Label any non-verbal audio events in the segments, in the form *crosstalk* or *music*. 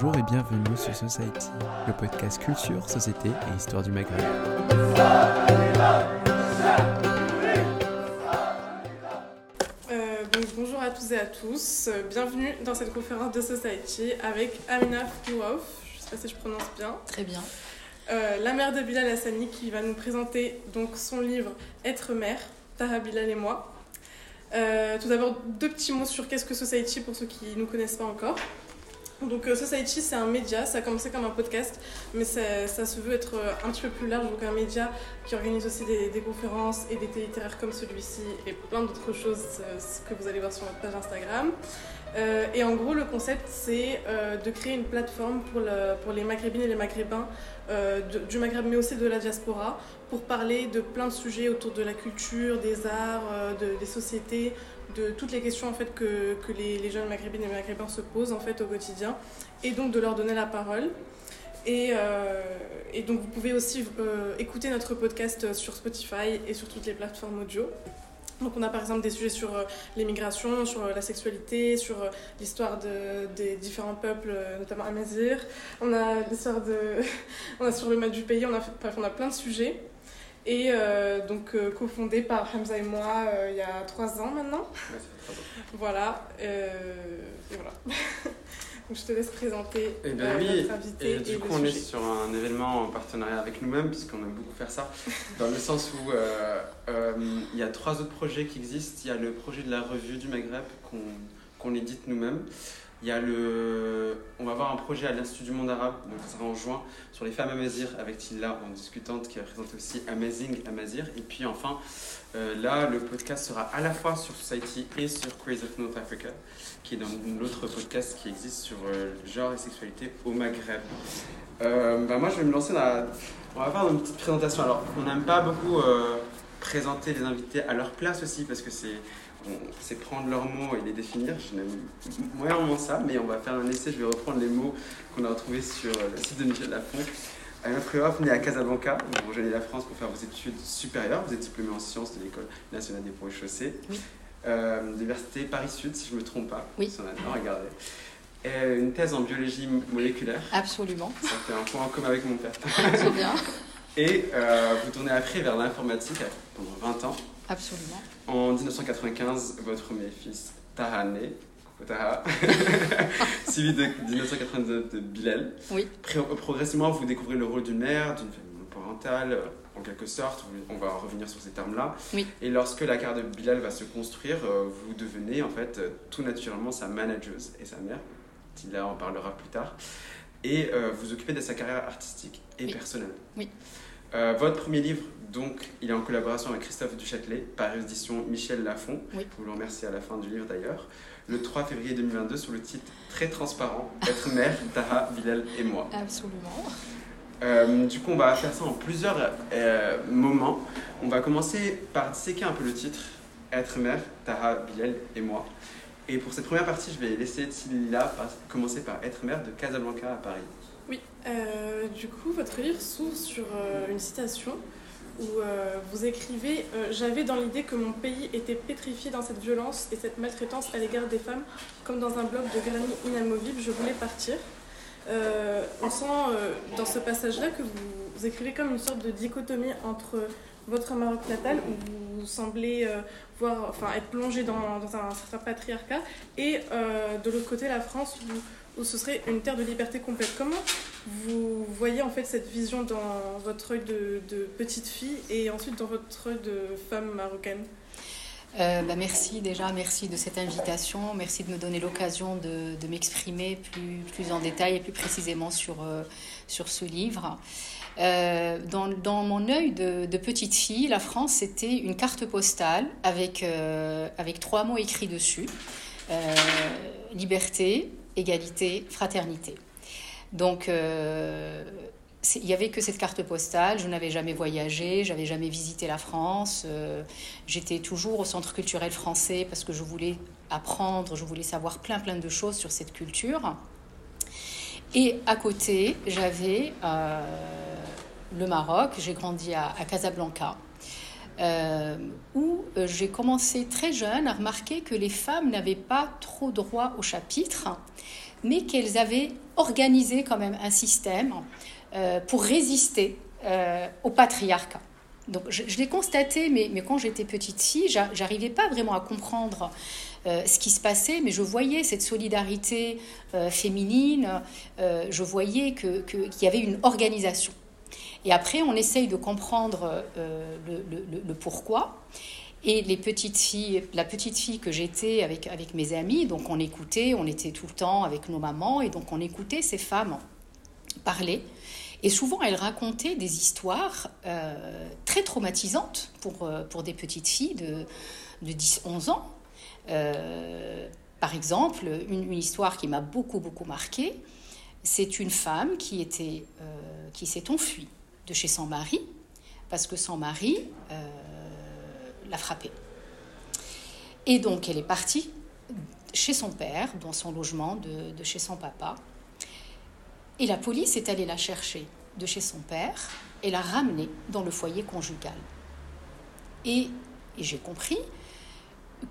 Bonjour et bienvenue sur Society, le podcast culture, société et histoire du Maghreb. Euh, donc, bonjour à tous et à tous, bienvenue dans cette conférence de Society avec Amina Fouaouf, je ne sais pas si je prononce bien, Très bien. euh, la mère de Bilal Hassani qui va nous présenter donc son livre Être mère, Tara Bilal et moi. Euh, tout d'abord, deux petits mots sur qu'est-ce que Society pour ceux qui ne nous connaissent pas encore. Donc euh, Society, c'est un média, ça a commencé comme un podcast, mais ça, se veut être euh, un petit peu plus large, donc un média qui organise aussi des, des conférences et des thés littéraires comme celui-ci et plein d'autres choses euh, que vous allez voir sur notre page Instagram. Et en gros, le concept, c'est de créer une plateforme pour, le- pour les Maghrébines et les Maghrébins du Maghreb, mais aussi de la diaspora, pour parler de plein de sujets autour de la culture, des arts, de- des sociétés, de toutes les questions en fait que, que les, jeunes Maghrébines et Maghrébins se posent en fait au quotidien, et donc de leur donner la parole. Et, euh, et donc vous pouvez aussi euh, écouter notre podcast sur Spotify et sur toutes les plateformes audio. Donc on a par exemple des sujets sur euh, l'immigration, sur la sexualité, sur l'histoire de, des différents peuples, notamment Amazir. On a l'histoire de... *laughs* on a sur le mal du pays, on a, on a plein de sujets. Et euh, donc euh, cofondé par Hamza et moi euh, il y a trois ans maintenant. Voilà. euh, et voilà. *laughs* donc je te laisse présenter Eh bien oui, notre invité et et, du coup on est sur un événement en partenariat avec nous-mêmes, puisqu'on aime beaucoup faire ça, *laughs* dans le sens où il y a trois autres projets qui existent. Il y a le projet de la revue du Maghreb qu'on qu'on édite nous-mêmes. Il y a le... On va avoir un projet à l'Institut du monde arabe, donc ça sera en juin, sur les femmes amazir avec Tilla en discutante qui va présenter aussi Amazing Amazir. Et puis enfin, euh, là, le podcast sera à la fois sur Society et sur Crazy of North Africa, qui est dans l'autre podcast qui existe sur euh, genre et sexualité au Maghreb. Euh, bah, moi, je vais me lancer dans la... On va faire une petite présentation. Alors, on n'aime pas beaucoup euh, présenter les invités à leur place aussi, parce que c'est c'est prendre leurs mots et les définir. Je n'aime moyennement ça, mais on va faire un essai. Je vais reprendre les mots qu'on a retrouvés sur euh, le site de Michel Lafont. Amina Préhoff, née à Casablanca, vous rejoignez la France pour faire vos études supérieures. Vous êtes diplômée en sciences de l'École nationale des ponts et chaussées. Oui. Euh, Université Paris-Sud, si je ne me trompe pas. Oui. Si on a bien regardé. Et une thèse en biologie moléculaire. Absolument. Ça fait un point en commun avec mon père. Très bien. Et euh, vous tournez après vers l'informatique pendant 20 ans. Absolument. En 1995, votre premier fils, Taha, naît. Coucou Taha. *laughs* Suivi de 1999 de Bilal. Oui. Progressivement, vous découvrez le rôle d'une mère, d'une famille monoparentale, euh, en quelque sorte. On va revenir sur ces termes-là. Oui. Et lorsque la carte de Bilal va se construire, euh, vous devenez en fait euh, tout naturellement sa manageuse et sa mère. Tila en parlera plus tard. Et euh, vous occupez de sa carrière artistique et Oui. personnelle. Oui. Euh, votre premier livre, donc, il est en collaboration avec Christophe Duchâtelet, par édition Michel Lafon. Oui. Vous le remerciez à la fin du livre d'ailleurs. Le 3 février 2022, sous le titre très transparent Être *laughs* mère, Taha, Bilal et moi. Absolument. Euh, du coup, on va faire ça en plusieurs euh, moments. On va commencer par disséquer un peu le titre Être mère, Taha, Bilal et moi. Et pour cette première partie, je vais laisser Tila par- commencer par Être mère de Casablanca à Paris. Oui, euh, du coup, votre livre s'ouvre sur euh, une citation où euh, vous écrivez euh, J'avais dans l'idée que mon pays était pétrifié dans cette violence et cette maltraitance à l'égard des femmes, comme dans un bloc de granit inamovible, je voulais partir. Euh, on sent euh, dans ce passage-là que vous, écrivez comme une sorte de dichotomie entre votre Maroc natal, où vous semblez voir, enfin, être plongé dans, dans un certain patriarcat, et de l'autre côté la France, où, où ce serait une terre de liberté complète. Comment vous voyez en fait cette vision dans votre œil de, petite fille et ensuite dans votre œil de femme marocaine? Euh, bah, merci déjà, merci de cette invitation. Merci de me donner l'occasion de, m'exprimer plus, en détail et plus précisément sur, euh, sur ce livre. Euh, dans, mon œil de, petite fille, la France, c'était une carte postale avec, avec trois mots écrits dessus. Liberté, égalité, fraternité. Donc, euh, il n'y avait que cette carte postale. Je n'avais jamais voyagé, j'avais jamais visité la France. Euh, J'étais toujours au centre culturel français parce que je voulais apprendre, je voulais savoir plein plein de choses sur cette culture. Et à côté, j'avais euh, le Maroc. J'ai grandi à Casablanca. Euh, où euh, j'ai commencé très jeune à remarquer que les femmes n'avaient pas trop droit au chapitre, mais qu'elles avaient organisé quand même un système pour résister au patriarcat. Donc je, l'ai constaté, mais, quand j'étais petite fille, j'arrivais pas vraiment à comprendre euh, ce qui se passait, mais je voyais cette solidarité euh, féminine, euh, je voyais qu'il y avait une organisation. Et après, on essaye de comprendre le, le, pourquoi. Et les petites filles, la petite fille que j'étais avec, avec mes amis, donc on écoutait, on était tout le temps avec nos mamans, et donc on écoutait ces femmes parler. Et souvent, elles racontaient des histoires très traumatisantes pour, pour des petites filles de, de 10-11 ans. Euh, par exemple, une, histoire qui m'a beaucoup, beaucoup marquée, c'est une femme qui, était, euh, qui s'est enfuie de chez son mari parce que son mari euh, l'a frappée. Et donc, elle est partie chez son père, dans son logement de, chez son papa. Et la police est allée la chercher de chez son père et l'a ramenée dans le foyer conjugal. Et, et j'ai compris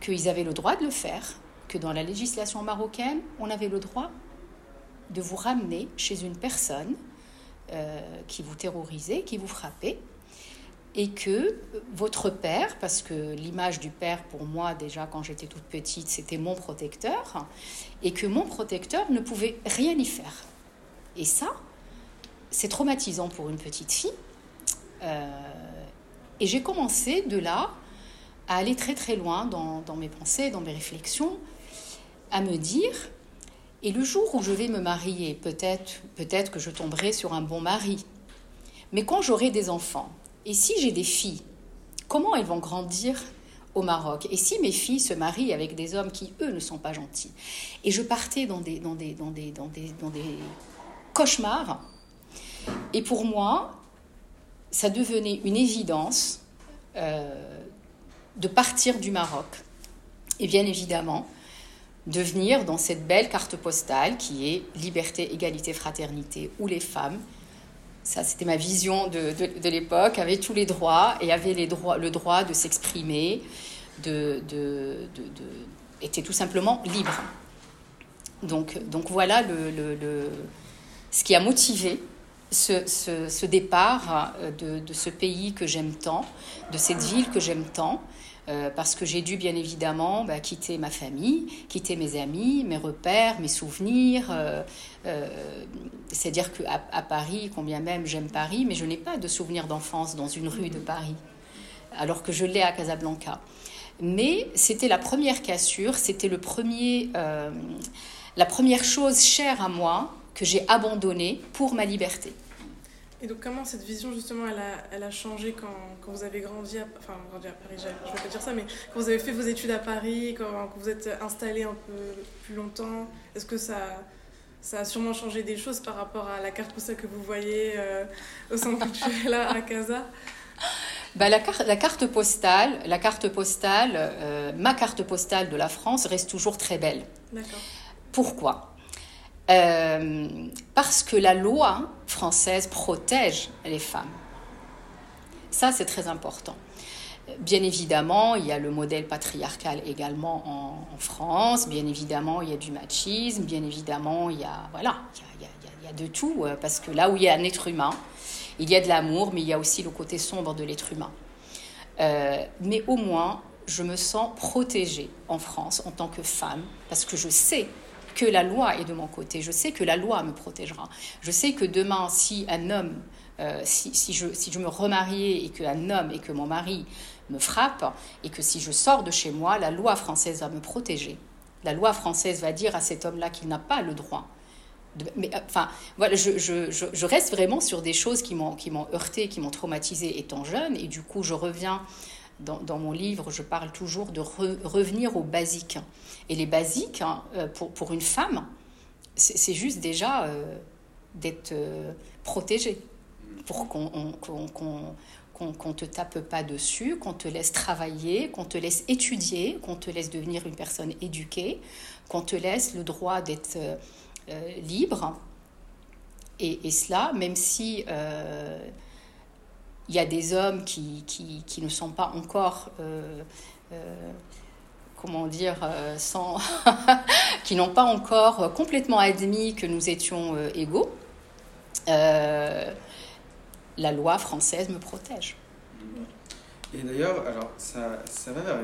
qu'ils avaient le droit de le faire, que dans la législation marocaine, on avait le droit de vous ramener chez une personne euh, qui vous terrorisait, qui vous frappait, et que votre père, parce que l'image du père pour moi déjà quand j'étais toute petite, c'était mon protecteur, et que mon protecteur ne pouvait rien y faire. Et ça, c'est traumatisant pour une petite fille. Euh, et j'ai commencé de là à aller très très loin dans, mes pensées, dans mes réflexions, à me dire, et le jour où je vais me marier, peut-être peut-être que je tomberai sur un bon mari, mais quand j'aurai des enfants, et si j'ai des filles, comment elles vont grandir au Maroc? Et si mes filles se marient avec des hommes qui, eux, ne sont pas gentils? Et je partais dans des, dans des, dans des, dans des, dans des cauchemars. Et pour moi, ça devenait une évidence euh, de partir du Maroc. Et bien évidemment, de venir dans cette belle carte postale qui est liberté, égalité, fraternité, où les femmes, ça c'était ma vision de, de, l'époque, avaient tous les droits et avaient les droits, le droit de s'exprimer, de, de, étaient tout simplement libres. Donc, donc voilà le, le, ce qui a motivé ce, ce, ce départ de, de, ce pays que j'aime tant, de cette ville que j'aime tant, euh, parce que j'ai dû bien évidemment bah, quitter ma famille, quitter mes amis, mes repères, mes souvenirs. Euh, euh, c'est-à-dire qu'à à Paris, combien même j'aime Paris, mais je n'ai pas de souvenirs d'enfance dans une rue de Paris, alors que je l'ai à Casablanca. Mais c'était la première cassure, c'était le premier, la première chose chère à moi que j'ai abandonnée pour ma liberté. Et donc comment cette vision justement elle a, elle a changé quand, quand, vous avez grandi à, enfin grandi à Paris, je ne vais pas dire ça, mais quand vous avez fait vos études à Paris, quand, vous êtes installé un peu plus longtemps, est-ce que ça, ça a sûrement changé des choses par rapport à la carte postale que vous voyez euh, au centre culturel là à Casa? Bah, la, carte, la carte postale, la carte postale euh, ma carte postale de la France reste toujours très belle. D'accord. Pourquoi? Euh, parce que la loi française protège les femmes. Ça, c'est très important. Bien évidemment, il y a le modèle patriarcal également en, France. Bien évidemment, il y a du machisme. Bien évidemment, il y a voilà, il y a, de tout euh, parce que là où il y a un être humain, il y a de l'amour, mais il y a aussi le côté sombre de l'être humain. Euh, mais au moins, je me sens protégée en France en tant que femme parce que je sais que la loi est de mon côté. Je sais que la loi me protégera. Je sais que demain, si un homme, euh, si, je, me remariais et qu'un homme et que mon mari me frappe, et que si je sors de chez moi, la loi française va me protéger. La loi française va dire à cet homme-là qu'il n'a pas le droit. mais, euh, enfin, voilà, je, je, je, reste vraiment sur des choses qui m'ont heurté, qui m'ont traumatisé étant jeune, et du coup, je reviens dans, mon livre, je parle toujours de revenir aux basiques. Et les basiques, hein, euh, pour, pour, une femme, c'est juste déjà euh, d'être euh, protégée, pour qu'on qu'on te tape pas dessus, qu'on te laisse travailler, qu'on te laisse étudier, qu'on te laisse devenir une personne éduquée, qu'on te laisse le droit d'être libre. Et, cela, même si il y a des hommes qui, qui, qui ne sont pas encore euh, euh, comment dire, sans, *laughs* qui n'ont pas encore complètement admis que nous étions égaux, la loi française me protège. Et d'ailleurs, alors ça, va vers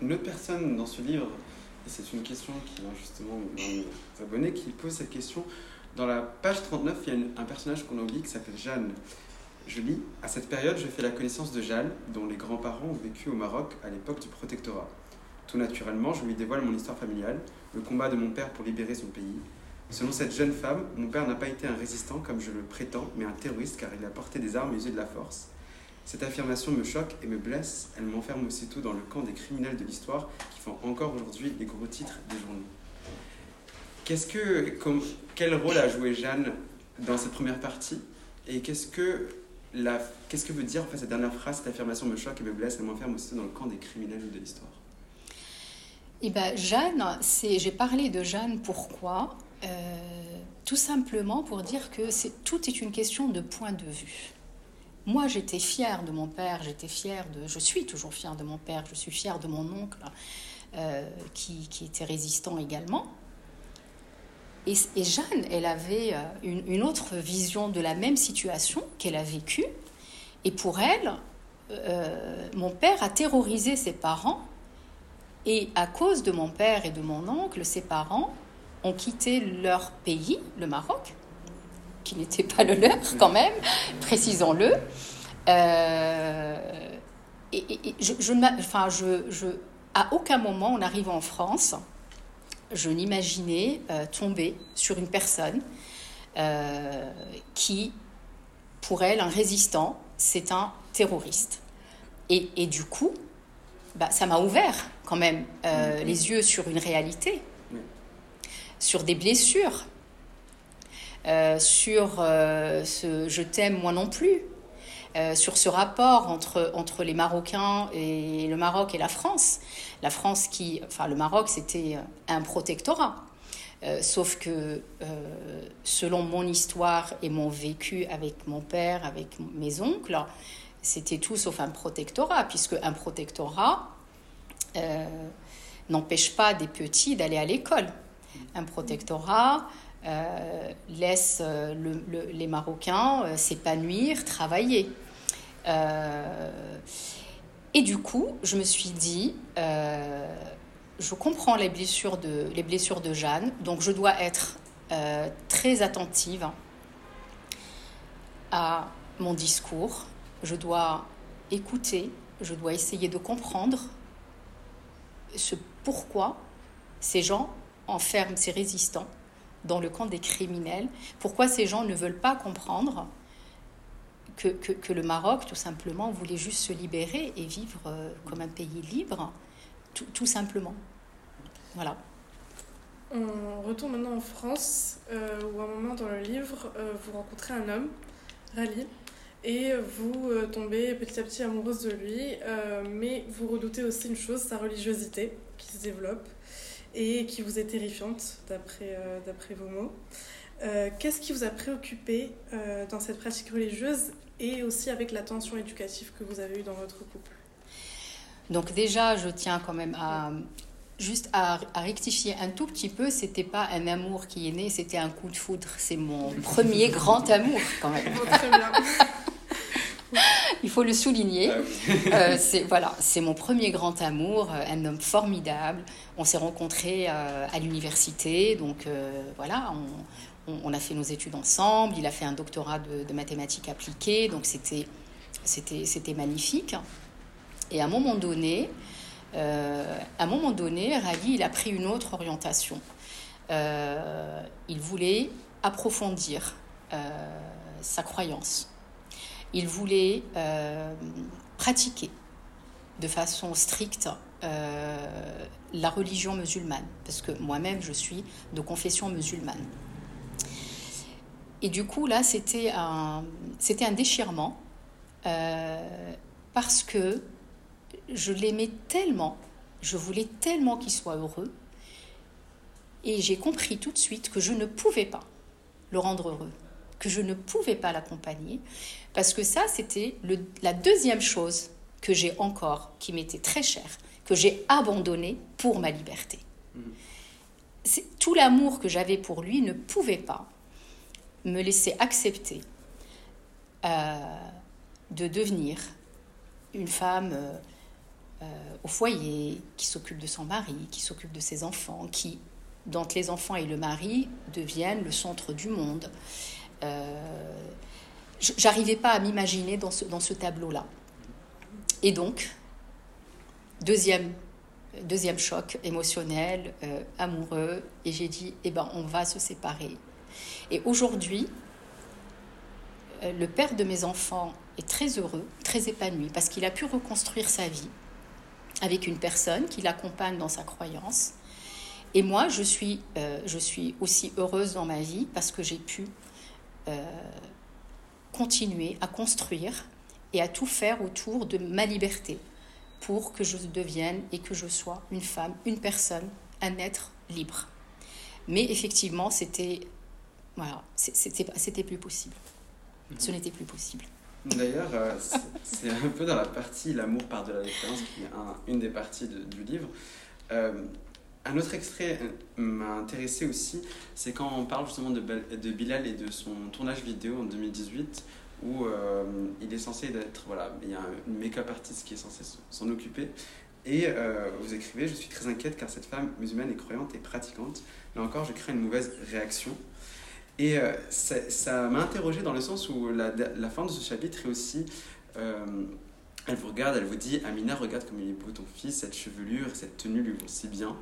une, autre personne dans ce livre, et c'est une question qui vient justement dans les abonnés, qui pose cette question. Dans la page 39, il y a un personnage qu'on a oublié qui s'appelle Jeanne. Je lis À cette période, je fais la connaissance de Jeanne, dont les grands-parents ont vécu au Maroc à l'époque du protectorat. Tout naturellement, je lui dévoile mon histoire familiale, le combat de mon père pour libérer son pays. Selon cette jeune femme, mon père n'a pas été un résistant comme je le prétends, mais un terroriste car il a porté des armes et usé de la force. Cette affirmation me choque et me blesse, elle m'enferme aussitôt dans le camp des criminels de l'histoire qui font encore aujourd'hui les gros titres des journaux. Quel rôle a joué Jeanne dans cette première partie? Et qu'est-ce que, qu'est-ce que veut dire en cette dernière phrase Cette affirmation me choque et me blesse, elle m'enferme aussitôt dans le camp des criminels de l'histoire? Eh ben, Jeanne, j'ai parlé de Jeanne pourquoi? Euh, Tout simplement pour dire que tout est une question de point de vue. Moi, j'étais fière de mon père, j'étais fière de, je suis toujours fière de mon père, je suis fière de mon oncle euh, qui, était résistant également. Et, Jeanne, elle avait euh, une, autre vision de la même situation qu'elle a vécue. Et pour elle, euh, mon père a terrorisé ses parents. Et à cause de mon père et de mon oncle, ses parents ont quitté leur pays, le Maroc, qui n'était pas le leur quand même, précisons-le. Euh, et, je, je, enfin, je, à aucun moment, en arrivant en France, je n'imaginais euh, tomber sur une personne euh, qui, pour elle, un résistant, c'est un terroriste. Et, et du coup, bah, ça m'a ouvert quand même les yeux sur une réalité, sur des blessures, euh, sur euh, ce je t'aime moi non plus, euh, sur ce rapport entre, les Marocains et le Maroc et la France. La France qui, enfin le Maroc c'était un protectorat. sauf que selon mon histoire et mon vécu avec mon père, avec mes oncles, c'était tout sauf un protectorat, puisque un protectorat n'empêche pas des petits d'aller à l'école. Un protectorat euh, laisse euh, les Marocains euh, s'épanouir, travailler. Et du coup, je me suis dit, je comprends les blessures, de, les blessures de Jeanne, donc je dois être très attentive à mon discours, je dois écouter, je dois essayer de comprendre ce pourquoi ces gens enferment ces résistants dans le camp des criminels. Pourquoi ces gens ne veulent pas comprendre que, que, le Maroc, tout simplement, voulait juste se libérer et vivre euh, comme un pays libre, tout, tout simplement. Voilà. On retourne maintenant en France, euh, où à un moment dans le livre, euh, vous rencontrez un homme, Rally, et vous tombez petit à petit amoureuse de lui, mais vous redoutez aussi une chose, sa religiosité qui se développe et qui vous est terrifiante, d'après d'après vos mots. Euh, qu'est-ce qui vous a préoccupé euh, dans cette pratique religieuse et aussi avec la tension éducative que vous avez eue dans votre couple? Donc déjà, je tiens quand même à juste à, rectifier un tout petit peu, c'était pas un amour qui est né, c'était un coup de foudre. C'est mon *laughs* premier grand amour quand même. très bien. *laughs* Il faut le souligner. Ah euh, c'est voilà, c'est mon premier grand amour, euh, un homme formidable. On s'est rencontrés euh, à l'université, donc voilà, on, a fait nos études ensemble. Il a fait un doctorat de, mathématiques appliquées, donc c'était c'était c'était magnifique. Et à un moment donné, à un moment donné, Rally, il a pris une autre orientation. il voulait approfondir sa croyance il voulait euh, pratiquer de façon stricte euh, la religion musulmane, parce que moi-même je suis de confession musulmane. Et du coup, là, c'était un, c'était un déchirement, euh, parce que je l'aimais tellement, je voulais tellement qu'il soit heureux, et j'ai compris tout de suite que je ne pouvais pas le rendre heureux, que je ne pouvais pas l'accompagner, parce que ça, c'était la deuxième chose que j'ai encore, qui m'était très chère, que j'ai abandonné pour ma liberté. C'est- Tout l'amour que j'avais pour lui ne pouvait pas me laisser accepter euh, de devenir une femme euh, euh, au foyer, qui s'occupe de son mari, qui s'occupe de ses enfants, qui, dont les enfants et le mari deviennent le centre du monde. J'arrivais pas à m'imaginer dans ce, tableau-là. Et donc, deuxième, choc émotionnel, amoureux, et j'ai dit, eh ben, on va se séparer. Et aujourd'hui, euh, le père de mes enfants est très heureux, très épanoui, parce qu'il a pu reconstruire sa vie avec une personne qui l'accompagne dans sa croyance. Et moi, je suis, euh, je suis aussi heureuse dans ma vie parce que j'ai pu euh, continuer à construire et à tout faire autour de ma liberté pour que je devienne et que je sois une femme, une personne, un être libre. Mais effectivement, c'était voilà, c'était plus possible. Ce n'était plus possible. D'ailleurs, euh, c'est- un peu dans la partie L'amour par de la différence, qui est un- une des parties de- du livre. Euh, un autre extrait euh, m'a intéressé aussi, c'est quand on parle justement de, de Bilal et de son tournage vidéo en 2018, où euh, il est censé être, voilà, il y a une make-up artiste qui est censée s'en occuper. Et vous écrivez, je suis très inquiète car cette femme musulmane est croyante et pratiquante. Là encore, je crains une mauvaise réaction. Et euh, ça m'a interrogé dans le sens où la, fin de ce chapitre est aussi. euh, elle vous regarde, elle vous dit Amina, regarde comme il est beau ton fils, cette chevelure, cette tenue lui vont si bien.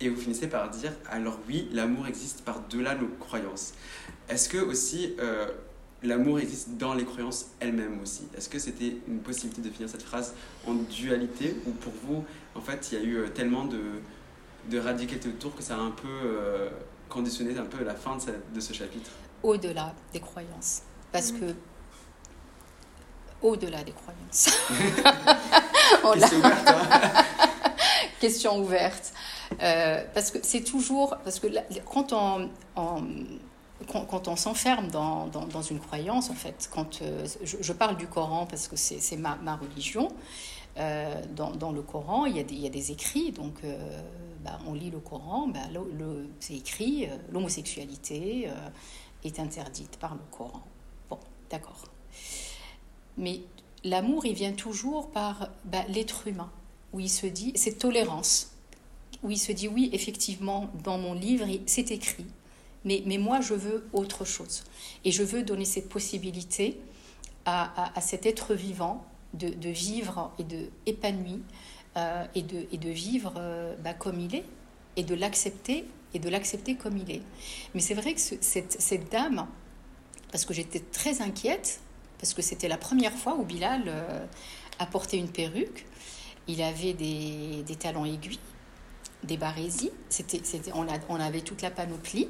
Et vous finissez par dire Alors oui, l'amour existe par-delà nos croyances. Est-ce que aussi euh, l'amour existe dans les croyances elles-mêmes aussi? Est-ce que c'était une possibilité de finir cette phrase en dualité ou pour vous, en fait, il y a eu tellement de, de radicalité autour que ça a un peu conditionné un peu la fin de, ce chapitre Au-delà des croyances. Parce Mhm. que au-delà des croyances. *laughs* Question ouverte, hein *laughs* question ouverte. Euh, parce que c'est toujours. Parce que quand on. on- quand, quand on s'enferme dans, dans, dans une croyance, en fait, quand euh, je, je parle du Coran parce que c'est c'est ma, ma religion, euh, dans, dans le Coran, il y a des, il y a des écrits, donc euh, bah, on lit le Coran, bah, c'est écrit, euh, l'homosexualité euh, est interdite par le Coran. Bon, d'accord. Mais l'amour, il vient toujours par bah, l'être humain, où il se dit, cette tolérance, où il se dit, oui, effectivement, dans mon livre, c'est écrit, mais, moi, je veux autre chose. Et je veux donner cette possibilité à, cet être vivant de, vivre et de euh, et, de, et de vivre euh, bah, comme il est et de l'accepter et de l'accepter comme il est. Mais c'est vrai que ce- cette, cette dame, parce que j'étais très inquiète, parce que c'était la première fois où Bilal euh, a porté une perruque, il avait des, des talons aiguilles, des barésies, on, a- on avait toute la panoplie.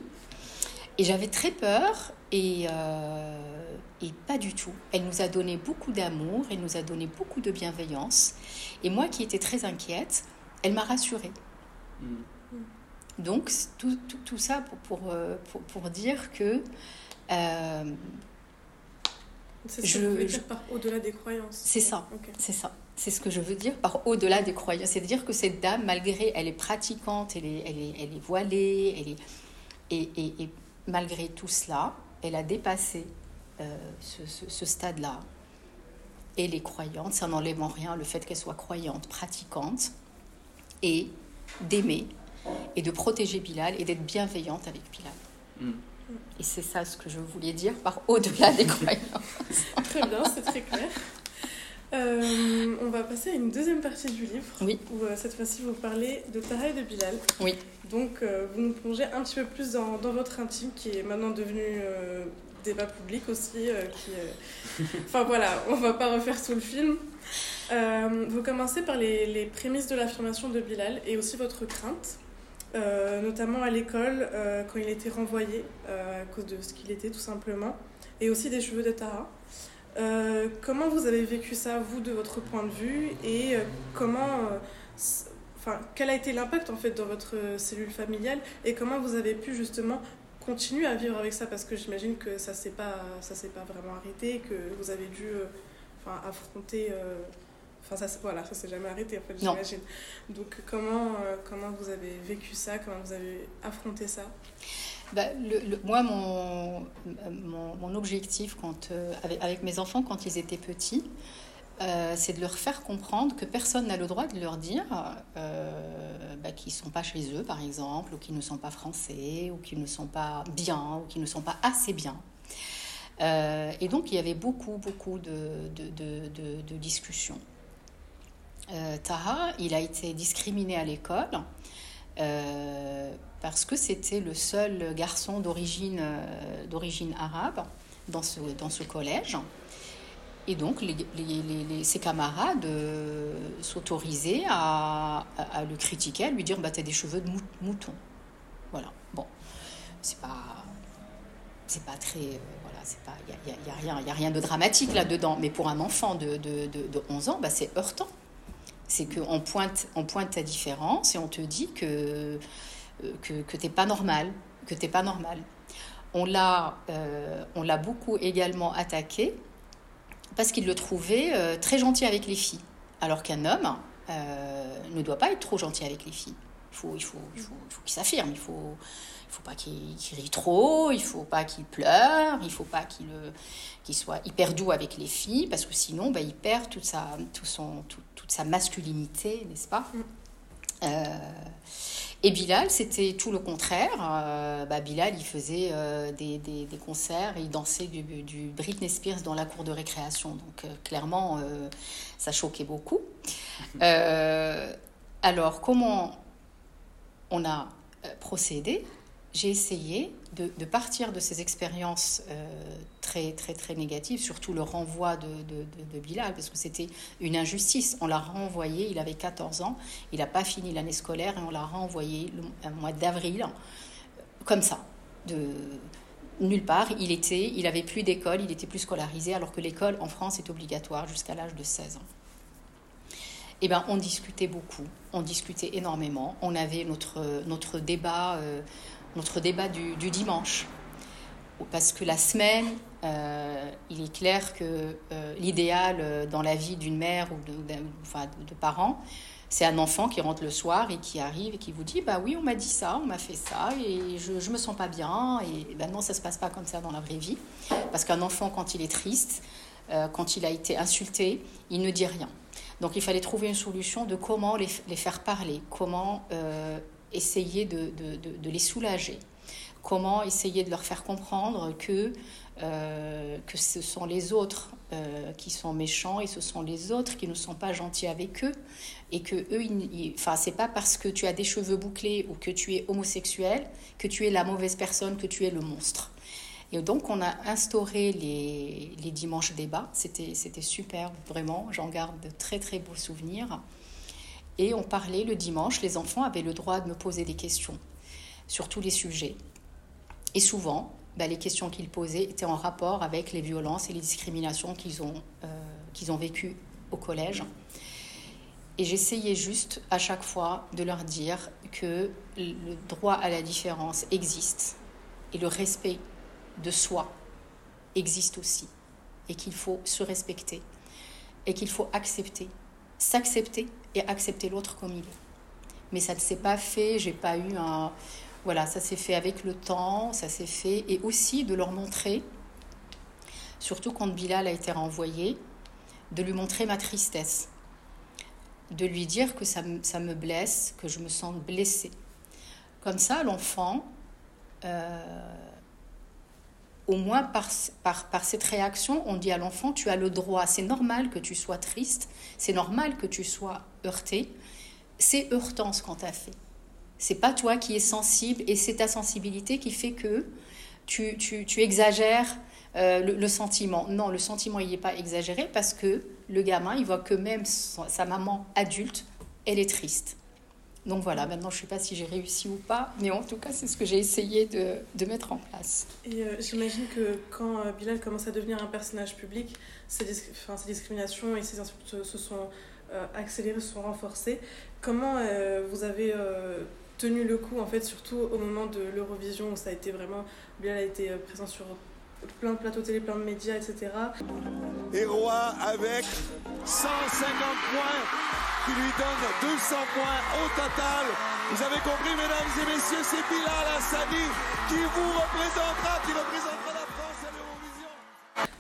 Et j'avais très peur et, euh, et pas du tout. Elle nous a donné beaucoup d'amour, elle nous a donné beaucoup de bienveillance. Et moi qui étais très inquiète, elle m'a rassurée. Mm. Donc tout, tout, tout ça pour, pour, euh, pour, pour dire que euh, C'est ce Je- que je- dire par au-delà des croyances. C'est ça. C'est ça. C'est ce que je veux dire par au-delà des croyances. C'est-à-dire que cette dame, malgré, elle est pratiquante, elle est, elle est, elle est voilée, elle est, et, et, et malgré tout cela, elle a dépassé euh, ce, ce- ce stade-là. Et les croyantes, ça n'enlève en rien le fait qu'elle soit croyante, pratiquante, et d'aimer, et de protéger Bilal, et d'être bienveillante avec Bilal. Mm. Et c'est ça ce que je voulais dire par au-delà des *laughs* croyances. Très bien, c'est très clair. Euh, on va passer à une deuxième partie du livre. Oui. Où euh, cette fois-ci, vous parlez de Tara et de Bilal. Oui. Donc, euh, vous nous plongez un petit peu plus dans, dans votre intime qui est maintenant devenu euh, débat public aussi. euh, qui, *laughs* Enfin voilà, on va pas refaire tout le film. Vous commencez par les, les prémices de l'affirmation de Bilal et aussi votre crainte, notamment à l'école quand il était renvoyé à cause de ce qu'il était tout simplement, et aussi des cheveux de Tara. Comment vous avez vécu ça, vous, de votre point de vue, et comment, enfin, quel a été l'impact en fait dans votre euh, cellule familiale, et comment vous avez pu justement continuer à vivre avec ça, parce que j'imagine que ça s'est pas, ça s'est pas vraiment arrêté, que vous avez dû, euh, enfin, affronter, euh, Enfin, ça, voilà, ça s'est jamais arrêté, en fait, j'imagine. Donc, comment, comment vous avez vécu ça? Comment vous avez affronté ça? Bah, le, moi, mon, mon, objectif quand, avec, avec, mes enfants quand ils étaient petits, euh, c'est de leur faire comprendre que personne n'a le droit de leur dire euh, bah, qu'ils ne sont pas chez eux, par exemple, ou qu'ils ne sont pas français, ou qu'ils ne sont pas bien, ou qu'ils ne sont pas assez bien. Euh, et donc, il y avait beaucoup, beaucoup de, discussions. Taha, il a été discriminé à l'école parce que c'était le seul garçon d'origine arabe dans ce, dans ce collège. Et donc, ses camarades euh, s'autorisaient à, le critiquer, à lui dire bah, T'as des cheveux de mouton. Voilà. Bon, c'est pas. C'est pas très. Euh, voilà. Il n'y a, a, rien, y a rien de dramatique là-dedans. Mais pour un enfant de, de, de, 11 ans, bah, c'est heurtant. C'est qu'on pointe, on pointe ta différence et on te dit que, euh, que, que tu n'es pas normal. Que t'es pas normal. On l'a, l'a beaucoup également attaqué parce qu'il le trouvait euh, très gentil avec les filles. Alors qu'un homme euh, ne doit pas être trop gentil avec les filles. Il faut, il faut, il faut, qu'il s'affirme, il faut, il faut pas qu'il rit trop, il faut pas qu'il pleure, il faut pas qu'il qu'il soit hyper doux avec les filles, parce que sinon, bah, il perd toute sa, tout son, toute sa masculinité, n'est-ce pas? Mm. euh, et Bilal, c'était tout le contraire. Euh, bah, Bilal, il faisait euh, des, des, des, concerts et il dansait du, du, Britney Spears dans la cour de récréation. Donc, euh, clairement, ça choquait beaucoup. *laughs* alors, comment on a procédé? J'ai essayé de, partir de ces expériences euh, très, très, très négatives, surtout le renvoi de, de, Bilal, parce que c'était une injustice. On l'a renvoyé, il avait 14 ans, il n'a pas fini l'année scolaire, et on l'a renvoyé le mois d'avril, comme ça, de nulle part. Il était, il avait plus d'école, il était plus scolarisé, alors que l'école en France est obligatoire jusqu'à l'âge de 16 ans. Eh ben, on discutait beaucoup, on discutait énormément. On avait notre, notre débat euh, notre débat du, dimanche. Parce que la semaine, euh, il est clair que euh, l'idéal euh, dans la vie d'une mère ou de, parents, c'est un enfant qui rentre le soir et qui arrive et qui vous dit Bah oui, on m'a dit ça, on m'a fait ça et je, je me sens pas bien. Et ben non, ça se passe pas comme ça dans la vraie vie. Parce qu'un enfant, quand il est triste, quand il a été insulté, il ne dit rien. Donc il fallait trouver une solution de comment les, les faire parler, comment essayer de, de, les soulager Comment essayer de leur faire comprendre que, euh, que ce sont les autres euh, qui sont méchants et ce sont les autres qui ne sont pas gentils avec eux et que eux, enfin, c'est pas parce que tu as des cheveux bouclés ou que tu es homosexuel que tu es la mauvaise personne, que tu es le monstre. Et donc, on a instauré les, les dimanches débats. C'était, c'était super, vraiment. J'en garde de très, très beaux souvenirs. Et on parlait le dimanche, les enfants avaient le droit de me poser des questions sur tous les sujets. Et souvent, bah, les questions qu'ils posaient étaient en rapport avec les violences et les discriminations qu'ils ont, euh, qu'ils ont vécues au collège. Et j'essayais juste à chaque fois de leur dire que le droit à la différence existe et le respect de soi existe aussi et qu'il faut se respecter et qu'il faut accepter s'accepter et accepter l'autre comme il est. Mais ça ne s'est pas fait, j'ai pas eu un... Voilà, ça s'est fait avec le temps, ça s'est fait, et aussi de leur montrer, surtout quand Bilal a été renvoyé, de lui montrer ma tristesse, de lui dire que ça, ça me blesse, que je me sens blessée. Comme ça, l'enfant, euh, au moins par, par, par, cette réaction, on dit à l'enfant, tu as le droit, c'est normal que tu sois triste, c'est normal que tu sois heurté, c'est heurtant ce qu'on t'a fait. C'est pas toi qui es sensible et c'est ta sensibilité qui fait que tu, tu, tu exagères euh, le, le, sentiment. Non, le sentiment, il n'est pas exagéré parce que le gamin, il voit que même sa maman adulte, elle est triste. Donc voilà, maintenant je ne sais pas si j'ai réussi ou pas, mais en tout cas c'est ce que j'ai essayé de, de, mettre en place. Et euh, j'imagine que quand euh, Bilal commence à devenir un personnage public, ces, enfin, ces discriminations et ces insultes se sont euh, accélérées, se sont renforcées. Comment vous avez tenu le coup, en fait, surtout au moment de l'Eurovision où ça a été vraiment. Bilal a été présent sur plein de plateaux télé, plein de médias, etc. Et Roi avec 150 points qui lui donne 200 points au total. Vous avez compris, mesdames et messieurs, c'est Bilal Hassani qui vous représentera, qui représentera la France à l'Eurovision.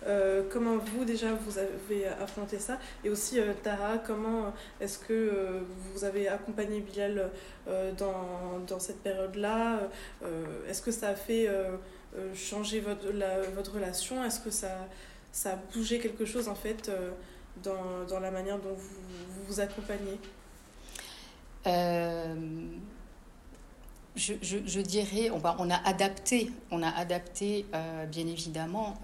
Euh, comment vous déjà vous avez affronté ça? Et aussi euh, Tara comment est-ce que euh, vous avez accompagné Bilal euh, dans, dans cette période là est-ce que ça a fait changer votre, la, votre relation? Est-ce que ça, ça a bougé quelque chose en fait dans, dans la manière dont vous vous, vous accompagnez? Je, je, je, dirais, on, va, on, a adapté, on a adapté bien évidemment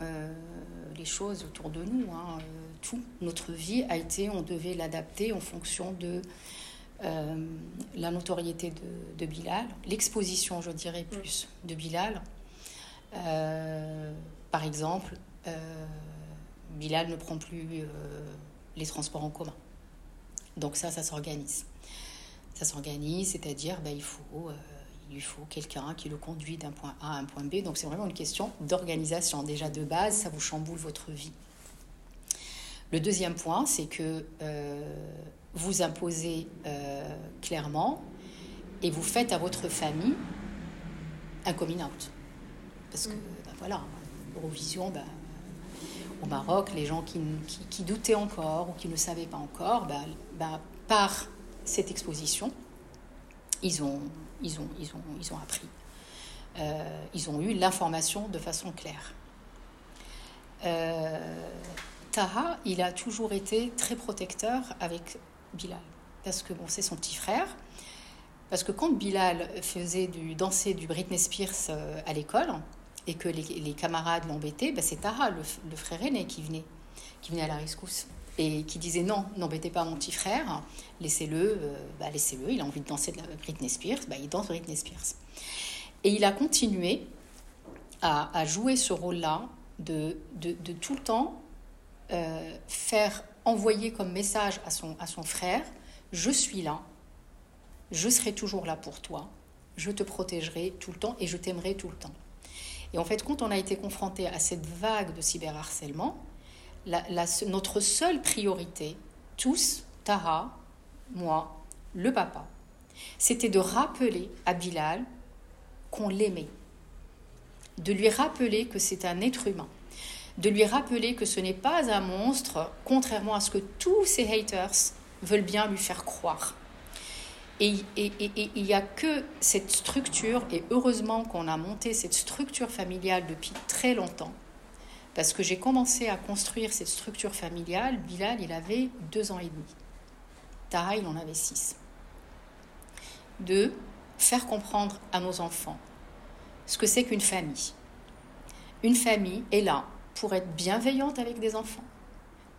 les choses autour de nous. Hein. Tout, notre vie a été, on devait l'adapter en fonction de euh, la notoriété de, de Bilal, l'exposition, je dirais plus, de Bilal. Euh, par exemple, euh, Bilal ne prend plus euh, les transports en commun. Donc ça, ça s'organise. Ça s'organise, c'est-à-dire ben, il faut il lui faut quelqu'un qui le conduit d'un point A à un point B. Donc c'est vraiment une question d'organisation. Déjà de base, ça vous chamboule votre vie. Le deuxième point, c'est que vous imposez clairement et vous faites à votre famille un coming out. Parce que, ben voilà, Eurovision, ben, au Maroc, les gens qui, qui, doutaient encore ou qui ne savaient pas encore, ben, par cette exposition, ils ont, ils ont, ils ont, ils ont appris. Euh, ils ont eu l'information de façon claire. Euh, Taha, il a toujours été très protecteur avec Bilal, parce que bon, c'est son petit frère. Parce que quand Bilal faisait du danser du Britney Spears euh, à l'école et que les, camarades l'embêtaient, ben c'est Taha, le, frère aîné, qui venait, qui venait à la rescousse et qui disait non, n'embêtez pas mon petit frère, laissez-le, euh, bah, laissez-le, il a envie de danser de Britney Spears, bah, il danse Britney Spears. Et il a continué à, jouer ce rôle-là de, tout le temps euh, faire envoyer comme message à son frère, je suis là, je serai toujours là pour toi, je te protégerai tout le temps et je t'aimerai tout le temps. Et en fait, quand on a été confronté à cette vague de cyberharcèlement, notre seule priorité, tous, Tara, moi, le papa, c'était de rappeler à Bilal qu'on l'aimait, de lui rappeler que c'est un être humain, de lui rappeler que ce n'est pas un monstre, contrairement à ce que tous ces haters veulent bien lui faire croire. Et il n'y a que cette structure, et heureusement qu'on a monté cette structure familiale depuis très longtemps, parce que j'ai commencé à construire cette structure familiale, Bilal, il avait deux ans et demi. Tara, il en avait six. De faire comprendre à nos enfants ce que c'est qu'une famille. Une famille est là pour être bienveillante avec des enfants,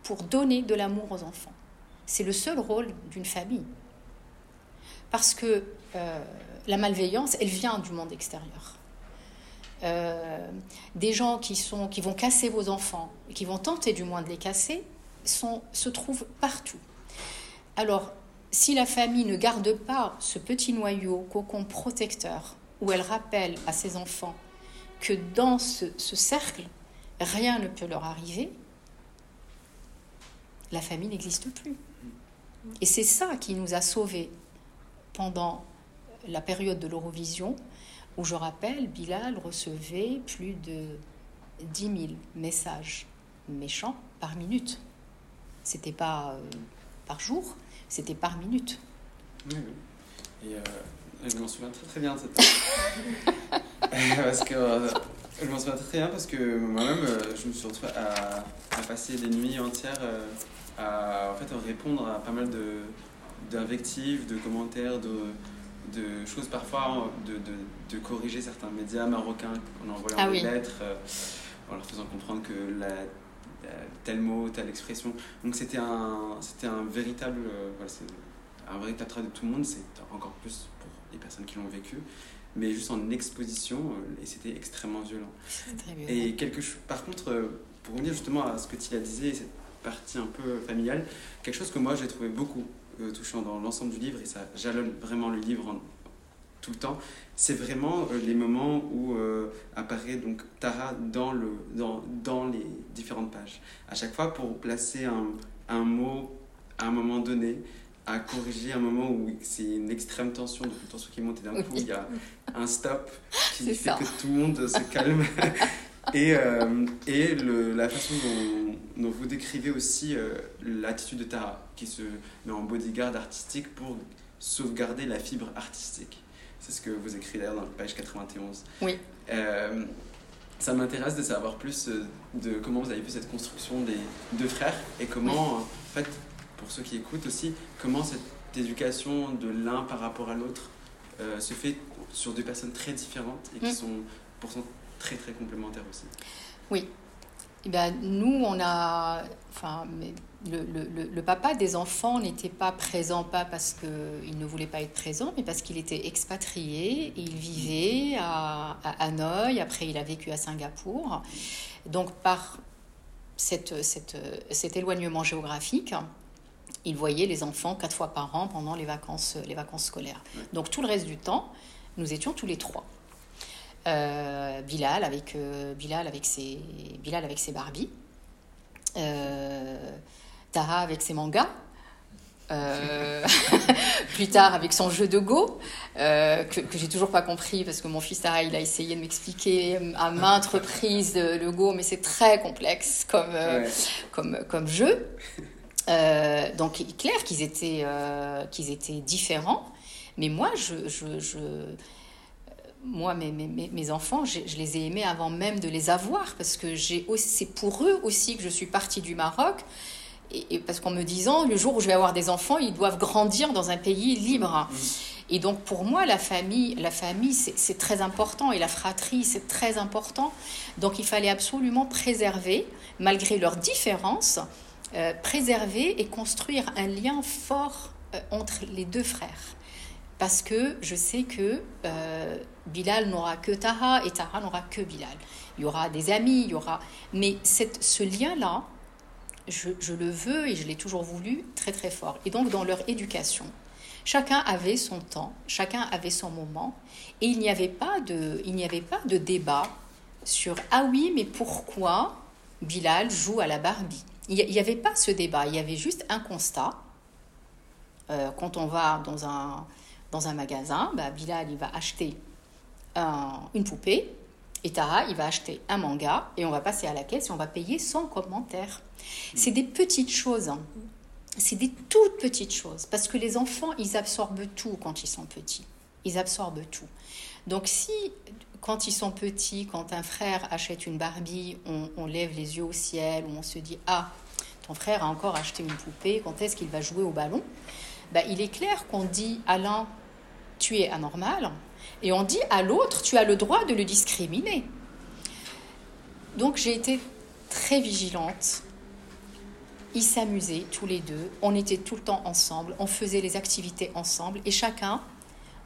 pour donner de l'amour aux enfants. C'est le seul rôle d'une famille. Parce que euh, la malveillance, elle vient du monde extérieur. Euh, des gens qui, sont, qui vont casser vos enfants, qui vont tenter du moins de les casser, se trouvent partout. Alors, si la famille ne garde pas ce petit noyau, cocon protecteur, où elle rappelle à ses enfants que dans ce cercle, rien ne peut leur arriver, la famille n'existe plus. Et c'est ça qui nous a sauvés pendant la période de l'Eurovision, où je rappelle, Bilal recevait plus de 10 000 messages méchants par minute. C'était pas euh, par jour, c'était par minute. Oui, oui. Et euh, je m'en souviens très très bien de cette *laughs* parce que euh, je m'en souviens très, bien parce que moi-même je me suis retrouvé à, passer des nuits entières à en fait à répondre à pas mal de d'invectives, de commentaires, de de choses parfois, de, de, de, corriger certains médias marocains en envoyant ah, des oui. lettres, euh, en leur faisant comprendre que la, tel mot, telle expression. Donc c'était un, c'était un véritable, euh, voilà, un véritable travail de tout le monde, c'est encore plus pour les personnes qui l'ont vécu, mais juste en exposition, euh, et c'était extrêmement violent. Et quelque chose, par contre, euh, pour revenir justement à ce que Tila disait, cette partie un peu familiale, quelque chose que moi j'ai trouvé beaucoup touchant dans l'ensemble du livre, et ça jalonne vraiment le livre tout le temps. C'est vraiment euh, les moments où euh, apparaît donc Tara dans, le, dans, dans les différentes pages. À chaque fois, pour placer un, un mot à un moment donné, à corriger un moment où c'est une extrême tension, donc une tension qui monte et d'un coup il y a un stop *laughs* qui fait ça. que tout le monde se calme. *laughs* et euh, et le, la façon dont, dont vous décrivez aussi l'attitude de Tara, qui se met en bodyguard artistique pour sauvegarder la fibre artistique. C'est ce que vous écrivez d'ailleurs dans la page 91. Oui. Euh, ça m'intéresse de savoir plus euh, de comment vous avez vu cette construction des deux frères et comment, en fait, pour ceux qui écoutent aussi, comment cette éducation de l'un par rapport à l'autre euh, se fait sur deux personnes très différentes et qui Mm. sont pourtant très très complémentaires aussi. Eh ben, nous, on a. Enfin, mais le, le- le- papa des enfants n'était pas présent, pas parce qu'il ne voulait pas être présent, mais parce qu'il était expatrié. Il vivait à, à Hanoï, après il a vécu à Singapour. Donc, par cette, cette- cet éloignement géographique, il voyait les enfants quatre fois par an pendant les vacances, les vacances scolaires. Donc, tout le reste du temps, nous étions tous les trois. Euh, Bilal avec euh, Bilal avec ses Bilal avec ses Barbies, euh, Tara avec ses mangas, euh, *laughs* plus tard avec son jeu de Go euh, que, que j'ai toujours pas compris parce que mon fils Tara il a essayé de m'expliquer à maintes reprises le, Go mais c'est très complexe comme euh, Ouais. comme, comme jeu. Donc, il est clair qu'ils étaient, qu'ils étaient différents. Mais moi, je, je, je- moi mes, mes, mes- enfants, je les ai aimés avant même de les avoir parce que j'ai c'est pour eux aussi que je suis partie du Maroc. Et, et parce qu'en me disant, le jour où je vais avoir des enfants, ils doivent grandir dans un pays libre. Et donc pour moi, la famille, la famille, c'est c'est très important et la fratrie, c'est très important. Donc il fallait absolument préserver, malgré leurs différences, euh, préserver et construire un lien fort euh, entre les deux frères. Parce que je sais que euh, Bilal n'aura que Taha et Taha n'aura que Bilal. Il y aura des amis, il y aura. Mais cette, ce lien-là, je, je le veux et je l'ai toujours voulu très très fort. Et donc dans leur éducation, chacun avait son temps, chacun avait son moment, et il n'y avait pas de, il n'y avait pas de débat sur ah oui mais pourquoi Bilal joue à la Barbie? Il n'y avait pas ce débat, il y avait juste un constat. Euh, quand on va dans un, dans un magasin, bah, Bilal il va acheter un- une poupée et Tara il va acheter un manga et on va passer à la caisse et on va payer sans commentaire. C'est des petites choses. hein. C'est des toutes petites choses parce que les enfants ils absorbent tout quand ils sont petits. Ils absorbent tout. Donc si quand ils sont petits, quand un frère achète une Barbie, on, on lève les yeux au ciel ou on se dit ah ton frère a encore acheté une poupée, quand est-ce qu'il va jouer au ballon? Ben, Il est clair qu'on dit l'un tu es anormal et on dit à l'autre tu as le droit de le discriminer. Donc j'ai été très vigilante. Ils s'amusaient tous les deux, on était tout le temps ensemble, on faisait les activités ensemble et chacun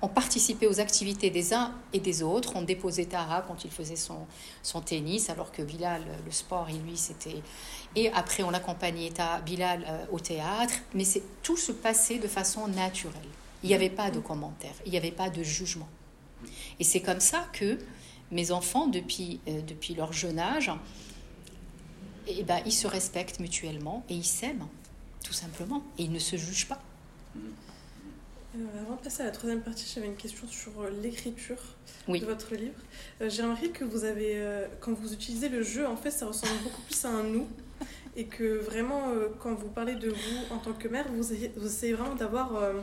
on participait aux activités des uns et des autres. On déposait Tara quand il faisait son, tennis, alors que Bilal, le sport, et lui, c'était... Et après, on accompagnait Bilal euh, au théâtre. Mais tout se passait de façon naturelle. Il n'y avait pas de commentaires, il n'y avait pas de jugement. Et c'est comme ça que mes enfants, depuis, euh, depuis leur jeune âge, eh ben, ils se respectent mutuellement et ils s'aiment, tout simplement. Et ils ne se jugent pas. Euh, avant de passer à la troisième partie, j'avais une question sur euh, l'écriture Oui. de votre livre. Euh, J'ai remarqué que vous avez, quand vous utilisez le jeu, en fait, ça ressemble beaucoup plus à un nous. Et que vraiment, euh, quand vous parlez de vous en tant que mère, vous, essayez- vous essayez vraiment d'avoir euh,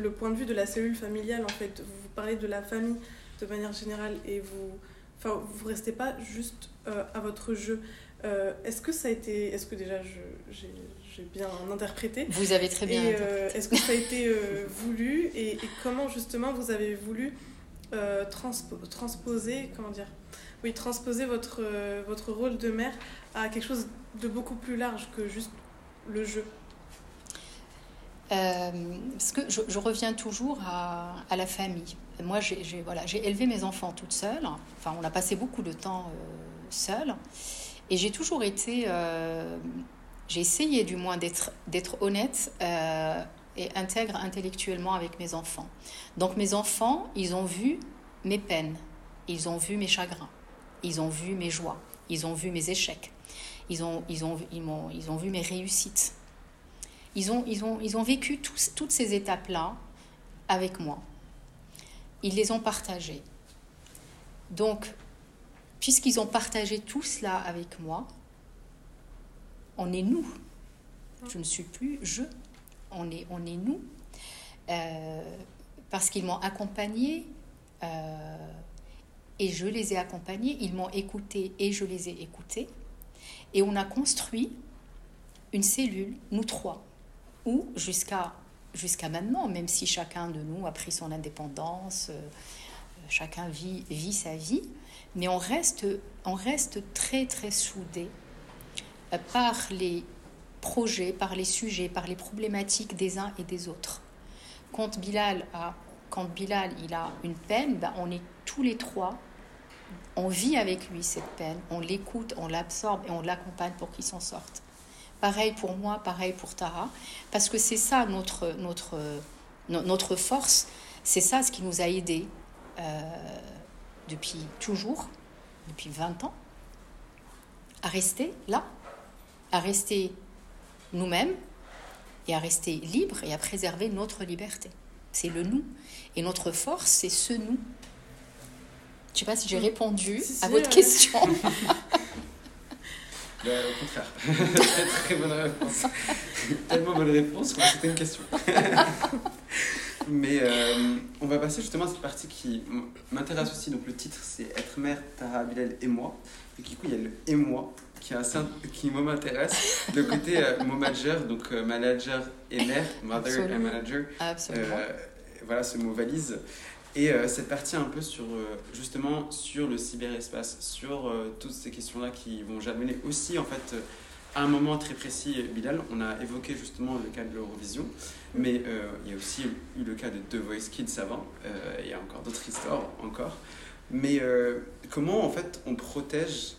le point de vue de la cellule familiale, en fait. Vous parlez de la famille de manière générale et vous, enfin, vous restez pas juste euh, à votre jeu. Euh, est-ce que ça a été, est-ce que déjà j'ai bien interprété Vous avez très bien euh, est-ce que ça a été euh, voulu et, et comment justement vous avez voulu transpo- transposer, comment dire, oui, transposer votre, votre rôle de mère à quelque chose de beaucoup plus large que juste le jeu? Euh, parce que je, reviens toujours à, la famille. Moi, j'ai voilà, élevé mes enfants toute seule. Enfin, on a passé beaucoup de temps euh, seul. Et j'ai toujours été. euh, j'ai essayé, du moins, d'être d'être honnête euh, et intègre intellectuellement avec mes enfants. Donc mes enfants, ils ont vu mes peines, ils ont vu mes chagrins, ils ont vu mes joies, ils ont vu mes échecs, ils ont, ils ont, ils ont, ils ont vu mes réussites. Ils ont, ils ont, ils ont vécu toutes ces étapes-là avec moi. Ils les ont partagées. Donc, puisqu'ils ont partagé tout cela avec moi, on est nous. Je ne suis plus je, on est, on est nous. Euh, parce qu'ils m'ont accompagné euh, et je les ai accompagnés, ils m'ont écouté et je les ai écoutés. Et on a construit une cellule, nous trois, où jusqu'à jusqu'à maintenant, même si chacun de nous a pris son indépendance, euh, chacun vit, sa vie, mais on reste, on reste très très soudés par les projets, par les sujets, par les problématiques des uns et des autres. Quand Bilal a, quand Bilal il a une peine, ben on est tous les trois, on vit avec lui cette peine, on l'écoute, on l'absorbe et on l'accompagne pour qu'il s'en sorte. Pareil pour moi, pareil pour Tara, parce que c'est ça notre, notre, notre force, c'est ça ce qui nous a aidés euh, depuis toujours, depuis 20 ans, à rester là, à rester nous-mêmes et à rester libres et à préserver notre liberté. C'est le nous. Et notre force, c'est ce nous. Je ne sais pas si j'ai mm. répondu à votre question. *laughs* Ben, au contraire. *laughs* très bonne réponse. Tellement bonne réponse que c'était une question. Mais euh, on va passer justement à cette partie qui m'intéresse aussi. Donc le titre c'est Être mère, Tara, Bilal et moi. Et du coup il y a le et moi qui, qui moi m'intéresse. Le côté euh, manager, donc euh, manager et mère, mother et manager. Absolument. voilà ce mot valise. Et cette partie un peu sur justement sur le cyberespace, sur toutes ces questions-là qui vont jalonner aussi en fait à un moment très précis, Bilal, on a évoqué justement le cas de l'Eurovision, mais euh, il y a aussi eu le cas de The Voice Kids avant, euh, il y a encore d'autres histoires encore. Mais euh, comment en fait on protège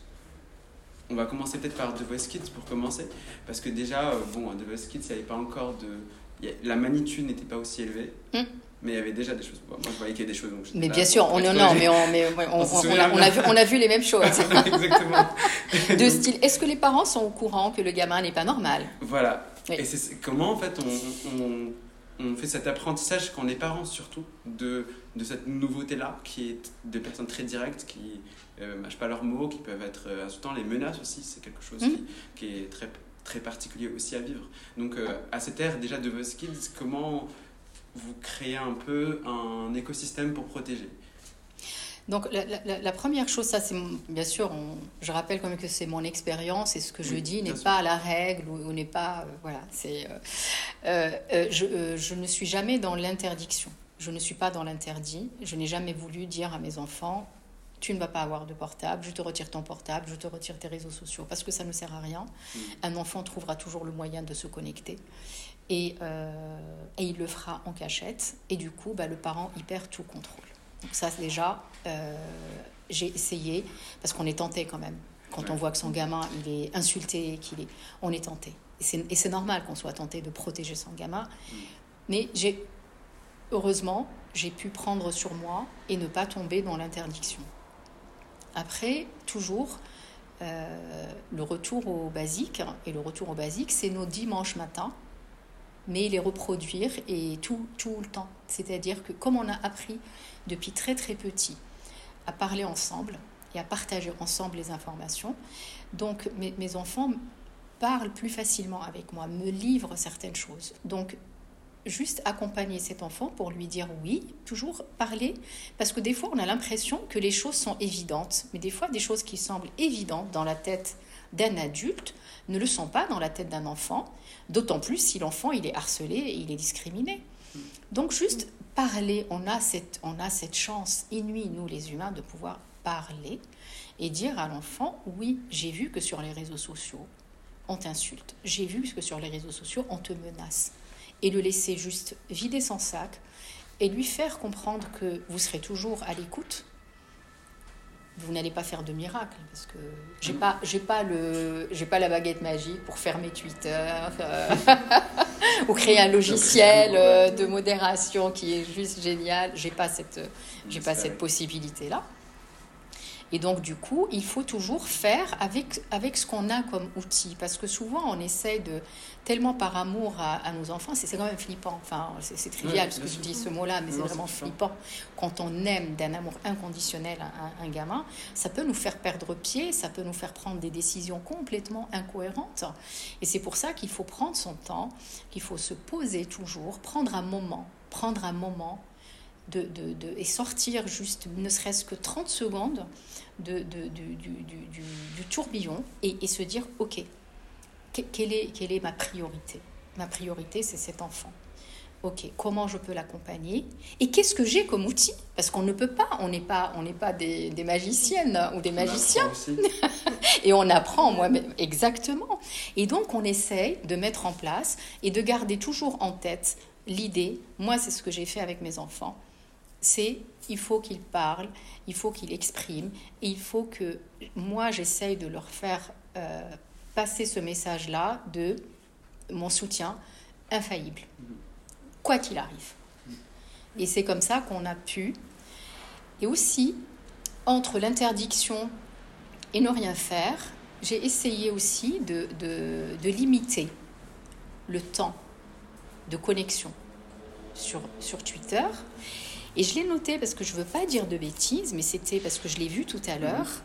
On va commencer peut-être par The Voice Kids pour commencer, parce que déjà, bon, The Voice Kids, il n'y avait pas encore de. La magnitude n'était pas aussi élevée. Hmm mais il y avait déjà des choses. moi, je voyais qu'il y avait des choses. Donc mais bien sûr, on, non, mais, on, mais on, on, a, a, vu, on a vu les mêmes choses. *laughs* Exactement. De style, est-ce que les parents sont au courant que le gamin n'est pas normal? Voilà. Et c'est comment, en fait, on, on, fait cet apprentissage quand les parents, surtout, de, de cette nouveauté-là, qui est de personnes très directes, qui ne euh, mâchent pas leurs mots, qui peuvent être euh, insultants. Les menaces aussi, c'est quelque chose mmh. qui, qui, est très, très particulier aussi à vivre. Donc, euh, à cette ère déjà de vos Kids, comment vous créez un peu un écosystème pour protéger donc la, première chose, ça c'est bien sûr, je rappelle quand même que c'est mon expérience et ce que je dis n'est pas la règle ou, n'est pas, euh, voilà, c'est, euh, euh, je, je, ne suis jamais dans l'interdiction. Je ne suis pas dans l'interdit. Je n'ai jamais voulu dire à mes enfants, tu ne vas pas avoir de portable, je te retire ton portable, je te retire tes réseaux sociaux, parce que ça ne sert à rien. Un enfant trouvera toujours le moyen de se connecter. Euh, et, il le fera en cachette. Et du coup, bah, le parent y perd tout contrôle. Donc ça, déjà, euh, j'ai essayé, parce qu'on est tenté quand même. Quand on voit que son gamin, il est insulté, qu'il est... on est tenté. Et c'est normal qu'on soit tenté de protéger son gamin. Mais j'ai, heureusement, j'ai pu prendre sur moi et ne pas tomber dans l'interdiction. Après, toujours, euh, le retour au basique, et le retour au basique, c'est nos dimanches matins mais les reproduire et tout, tout le temps. C'est-à-dire que comme on a appris depuis très très petit à parler ensemble et à partager ensemble les informations, donc mes, mes enfants parlent plus facilement avec moi, me livrent certaines choses. Donc juste accompagner cet enfant pour lui dire oui, toujours parler, parce que des fois on a l'impression que les choses sont évidentes, mais des fois des choses qui semblent évidentes dans la tête d'un adulte ne le sont pas dans la tête d'un enfant, d'autant plus si l'enfant il est harcelé et il est discriminé. Donc juste parler, on a cette, on a cette chance inouïe, nous les humains, de pouvoir parler et dire à l'enfant, oui, j'ai vu que sur les réseaux sociaux, on t'insulte, j'ai vu que sur les réseaux sociaux, on te menace. Et le laisser juste vider son sac et lui faire comprendre que vous serez toujours à l'écoute vous n'allez pas faire de miracle parce que j'ai pas j'ai pas le j'ai pas la baguette magique pour fermer Twitter euh, *laughs* ou créer un logiciel euh, de modération qui est juste génial. J'ai pas cette, j'ai pas cette possibilité là. Et donc, du coup, il faut toujours faire avec, avec ce qu'on a comme outil. Parce que souvent, on essaye de, tellement par amour à, nos enfants, c'est quand même flippant. Enfin, c'est trivial ce que je dis ce mot-là, mais c'est vraiment flippant. Quand on aime d'un amour inconditionnel un, un, gamin, ça peut nous faire perdre pied, ça peut nous faire prendre des décisions complètement incohérentes. Et c'est pour ça qu'il faut prendre son temps, qu'il faut se poser toujours, prendre un moment, prendre un moment de, de, de, et sortir juste ne serait-ce que 30 secondes de, du, du, du, tourbillon et, et, se dire, OK, quelle est, quelle est ma priorité? Ma priorité, c'est cet enfant. Ok, comment je peux l'accompagner? Et qu'est-ce que j'ai comme outil? Parce qu'on ne peut pas, on n'est pas, on n'est pas des, des, magiciennes ou des magiciens. *laughs* et on apprend moi-même, exactement. Et donc on essaye de mettre en place et de garder toujours en tête l'idée. Moi, c'est ce que j'ai fait avec mes enfants c'est il faut qu'ils parlent, il faut qu'ils expriment, et il faut que moi j'essaye de leur faire euh, passer ce message-là de mon soutien infaillible, quoi qu'il arrive. Et c'est comme ça qu'on a pu, et aussi entre l'interdiction et ne rien faire, j'ai essayé aussi de, de, limiter le temps de connexion sur, sur Twitter et je l'ai noté parce que je ne veux pas dire de bêtises, mais c'était parce que je l'ai vu tout à l'heure. Mhm.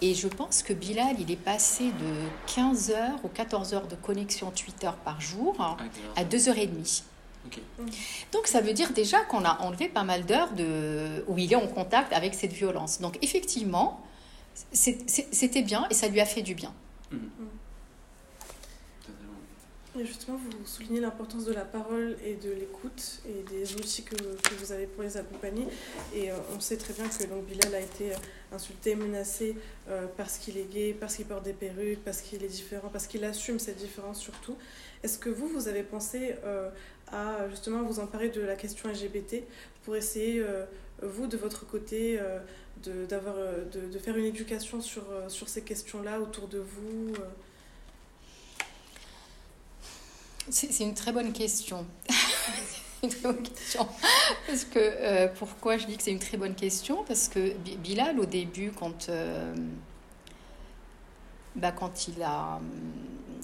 Et je pense que Bilal, il est passé de 15 heures ou 14 heures de connexion Twitter par jour ah, à 2h30. Donc ça veut dire déjà qu'on a enlevé pas mal d'heures de... où il est en contact avec cette violence. Donc effectivement, c'était bien et ça lui a fait du bien. Mhm. Justement, vous soulignez l'importance de la parole et de l'écoute et des outils que, vous avez pour les accompagner. Et euh, on sait très bien que donc, Bilal a été euh, insulté, menacé euh, parce qu'il est gay, parce qu'il porte des perruques, parce qu'il est différent, parce qu'il assume cette différence surtout. Est-ce que vous, vous avez pensé à justement vous emparer de la question LGBT pour essayer, vous, de votre côté, de, de, de, faire une éducation sur, sur ces questions-là autour de vous C'est une très bonne question. *laughs* une très bonne question. Parce que, euh, pourquoi je dis que c'est une très bonne question? Parce que Bilal, au début, quand, euh, bah, quand il a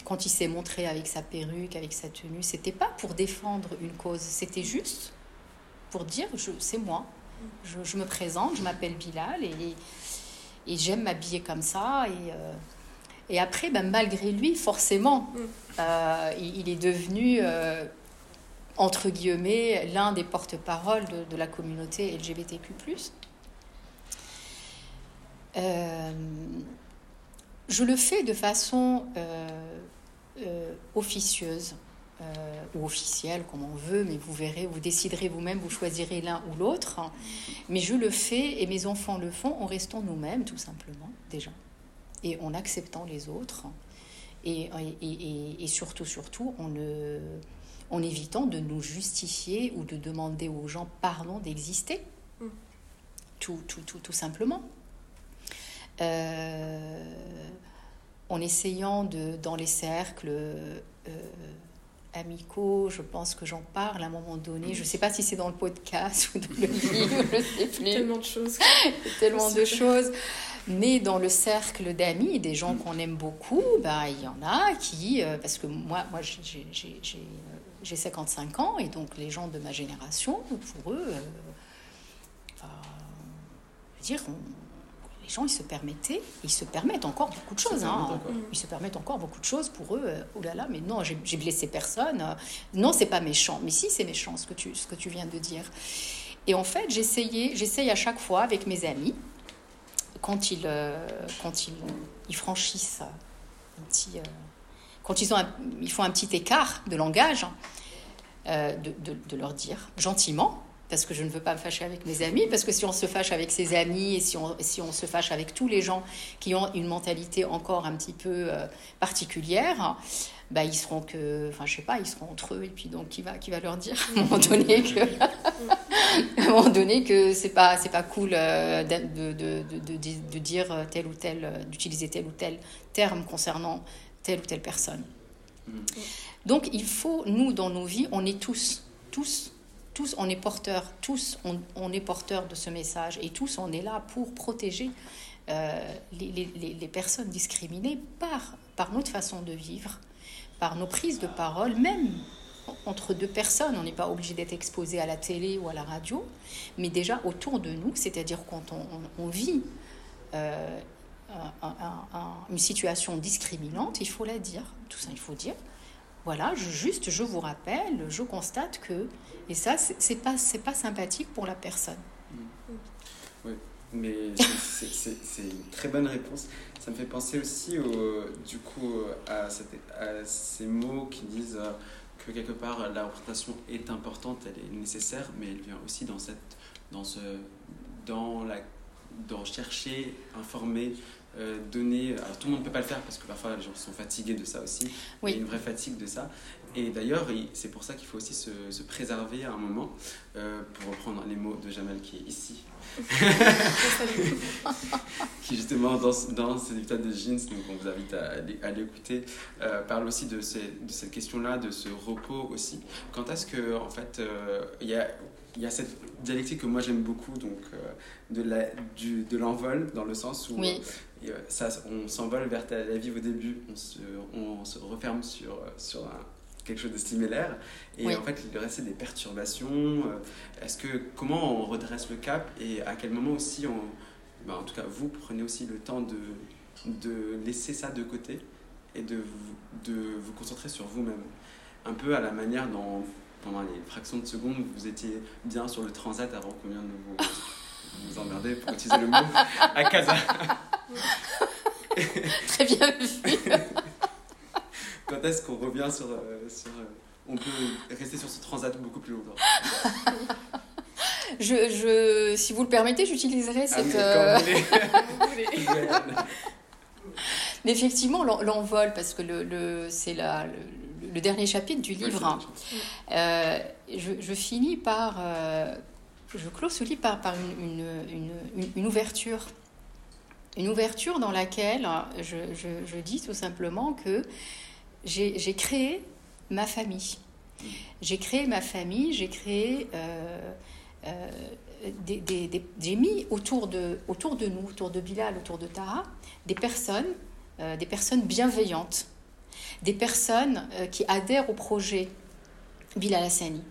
quand il s'est montré avec sa perruque, avec sa tenue, c'était pas pour défendre une cause, c'était juste pour dire c'est moi. Je, je, me présente, je m'appelle Bilal et, et j'aime m'habiller comme ça. Et, euh, et après, ben, malgré lui, forcément, mm. euh, il, est devenu, euh, entre guillemets, l'un des porte-parole de, la communauté LGBTQ. Euh, je le fais de façon officieuse ou officielle, comme on veut, mais vous verrez, vous déciderez vous-même, vous choisirez l'un ou l'autre. Mais je le fais et mes enfants le font en restant nous-mêmes, tout simplement, déjà et en acceptant les autres et, et, et, surtout, surtout en, ne, en évitant de nous justifier ou de demander aux gens pardon d'exister. Mm. Tout, tout, tout, tout, simplement. Euh, en essayant de, dans les cercles euh, amicaux, je pense que j'en parle à un moment donné. Je ne sais pas si c'est dans le podcast *laughs* ou dans le *laughs* livre, je ne sais plus. Tellement de choses. *laughs* Tellement de choses. Mais dans le cercle d'amis, des gens qu'on aime beaucoup, bah, il y en a qui, euh, parce que moi, moi j'ai 55 ans, et donc les gens de ma génération, pour eux, euh, je veux dire, les gens, ils se permettaient, ils se permettent encore beaucoup de choses. Hein. Ils se permettent encore beaucoup de choses pour eux. Euh, oh là là, mais non, j'ai blessé personne. Non, c'est pas méchant. Mais si, c'est méchant ce que, tu, ce que tu viens de dire. Et en fait, j'essaye à chaque fois avec mes amis, quand ils, euh, quand ils, ils franchissent un petit, euh, quand ils, ont ils font un petit écart de langage, euh, de, de, de, leur dire gentiment, parce que je ne veux pas me fâcher avec mes amis, parce que si on se fâche avec ses amis et si on, si on se fâche avec tous les gens qui ont une mentalité encore un petit peu particulière, bah, ils seront que, enfin, je sais pas, ils seront entre eux, et puis donc, qui va, qui va leur dire à un moment donné que, *laughs* à un moment donné que c'est pas, c'est pas cool euh, de, de, de, de, dire tel ou tel, d'utiliser tel ou tel terme concernant telle ou telle personne. Mm. Donc il faut, nous, dans nos vies, on est tous, tous, tous, on est porteurs, tous, on, est porteurs de ce message et tous, on est là pour protéger euh, les, personnes discriminées par, par notre façon de vivre, par nos prises de parole, même entre deux personnes. On n'est pas obligé d'être exposé à la télé ou à la radio, mais déjà autour de nous, c'est-à-dire quand on, vit euh, une situation discriminante, il faut la dire, tout ça il faut dire. Voilà, juste je vous rappelle, je constate que, et ça c'est pas, pas sympathique pour la personne. Oui, mais c'est une très bonne réponse. Ça me fait penser aussi au, du coup à, ces mots qui disent euh, que quelque part la représentation est importante, elle est nécessaire, mais elle vient aussi dans cette, dans ce, dans la, dans chercher, informer, euh, donner. Alors tout le monde ne peut pas le faire parce que parfois les gens sont fatigués de ça aussi. Il y a une vraie fatigue de ça. Et d'ailleurs, c'est pour ça qu'il faut aussi se, se, préserver à un moment, euh, pour reprendre les mots de Jamal qui est ici. *laughs* qui justement dans, dans ces épisodes de Jeans, donc on vous invite à, à l'écouter, euh, parle aussi de, ces, de cette question-là, de ce repos aussi. Quand est-ce que en fait il y a il y a cette dialectique que moi j'aime beaucoup, donc de la, du, de l'envol, dans le sens où ça, on s'envole vers la vie au début, on se, on se referme sur, sur un, quelque chose de similaire. Et en fait, il reste des perturbations. Euh, est-ce que, comment on redresse le cap et à quel moment aussi, on, ben, en tout cas, vous prenez aussi le temps de, de laisser ça de côté et de, de vous concentrer sur vous-même? Un peu à la manière dont, pendant les fractions de secondes, vous étiez bien sur le transat avant qu'on vienne de vous, vous emmerder, pour utiliser le mot, à Casa. *laughs* Très bien vu. Quand est-ce qu'on revient sur, euh, sur euh, on peut rester sur ce transat beaucoup plus longtemps? Je, je, si vous le permettez, j'utiliserai ah, cette. Euh, mais effectivement, l'envol, parce que le, le c'est le, le, dernier chapitre du livre. Euh, je, je, finis par. je clôt ce livre par, par une, une, une, une, ouverture. Une ouverture dans laquelle je, je dis tout simplement que j'ai créé ma famille. J'ai créé ma famille, j'ai créé. Euh, euh, des, j'ai mis autour de, autour de nous, autour de Bilal, autour de Tara, des personnes, euh, des personnes bienveillantes, des personnes qui adhèrent au projet Bilal Hassani,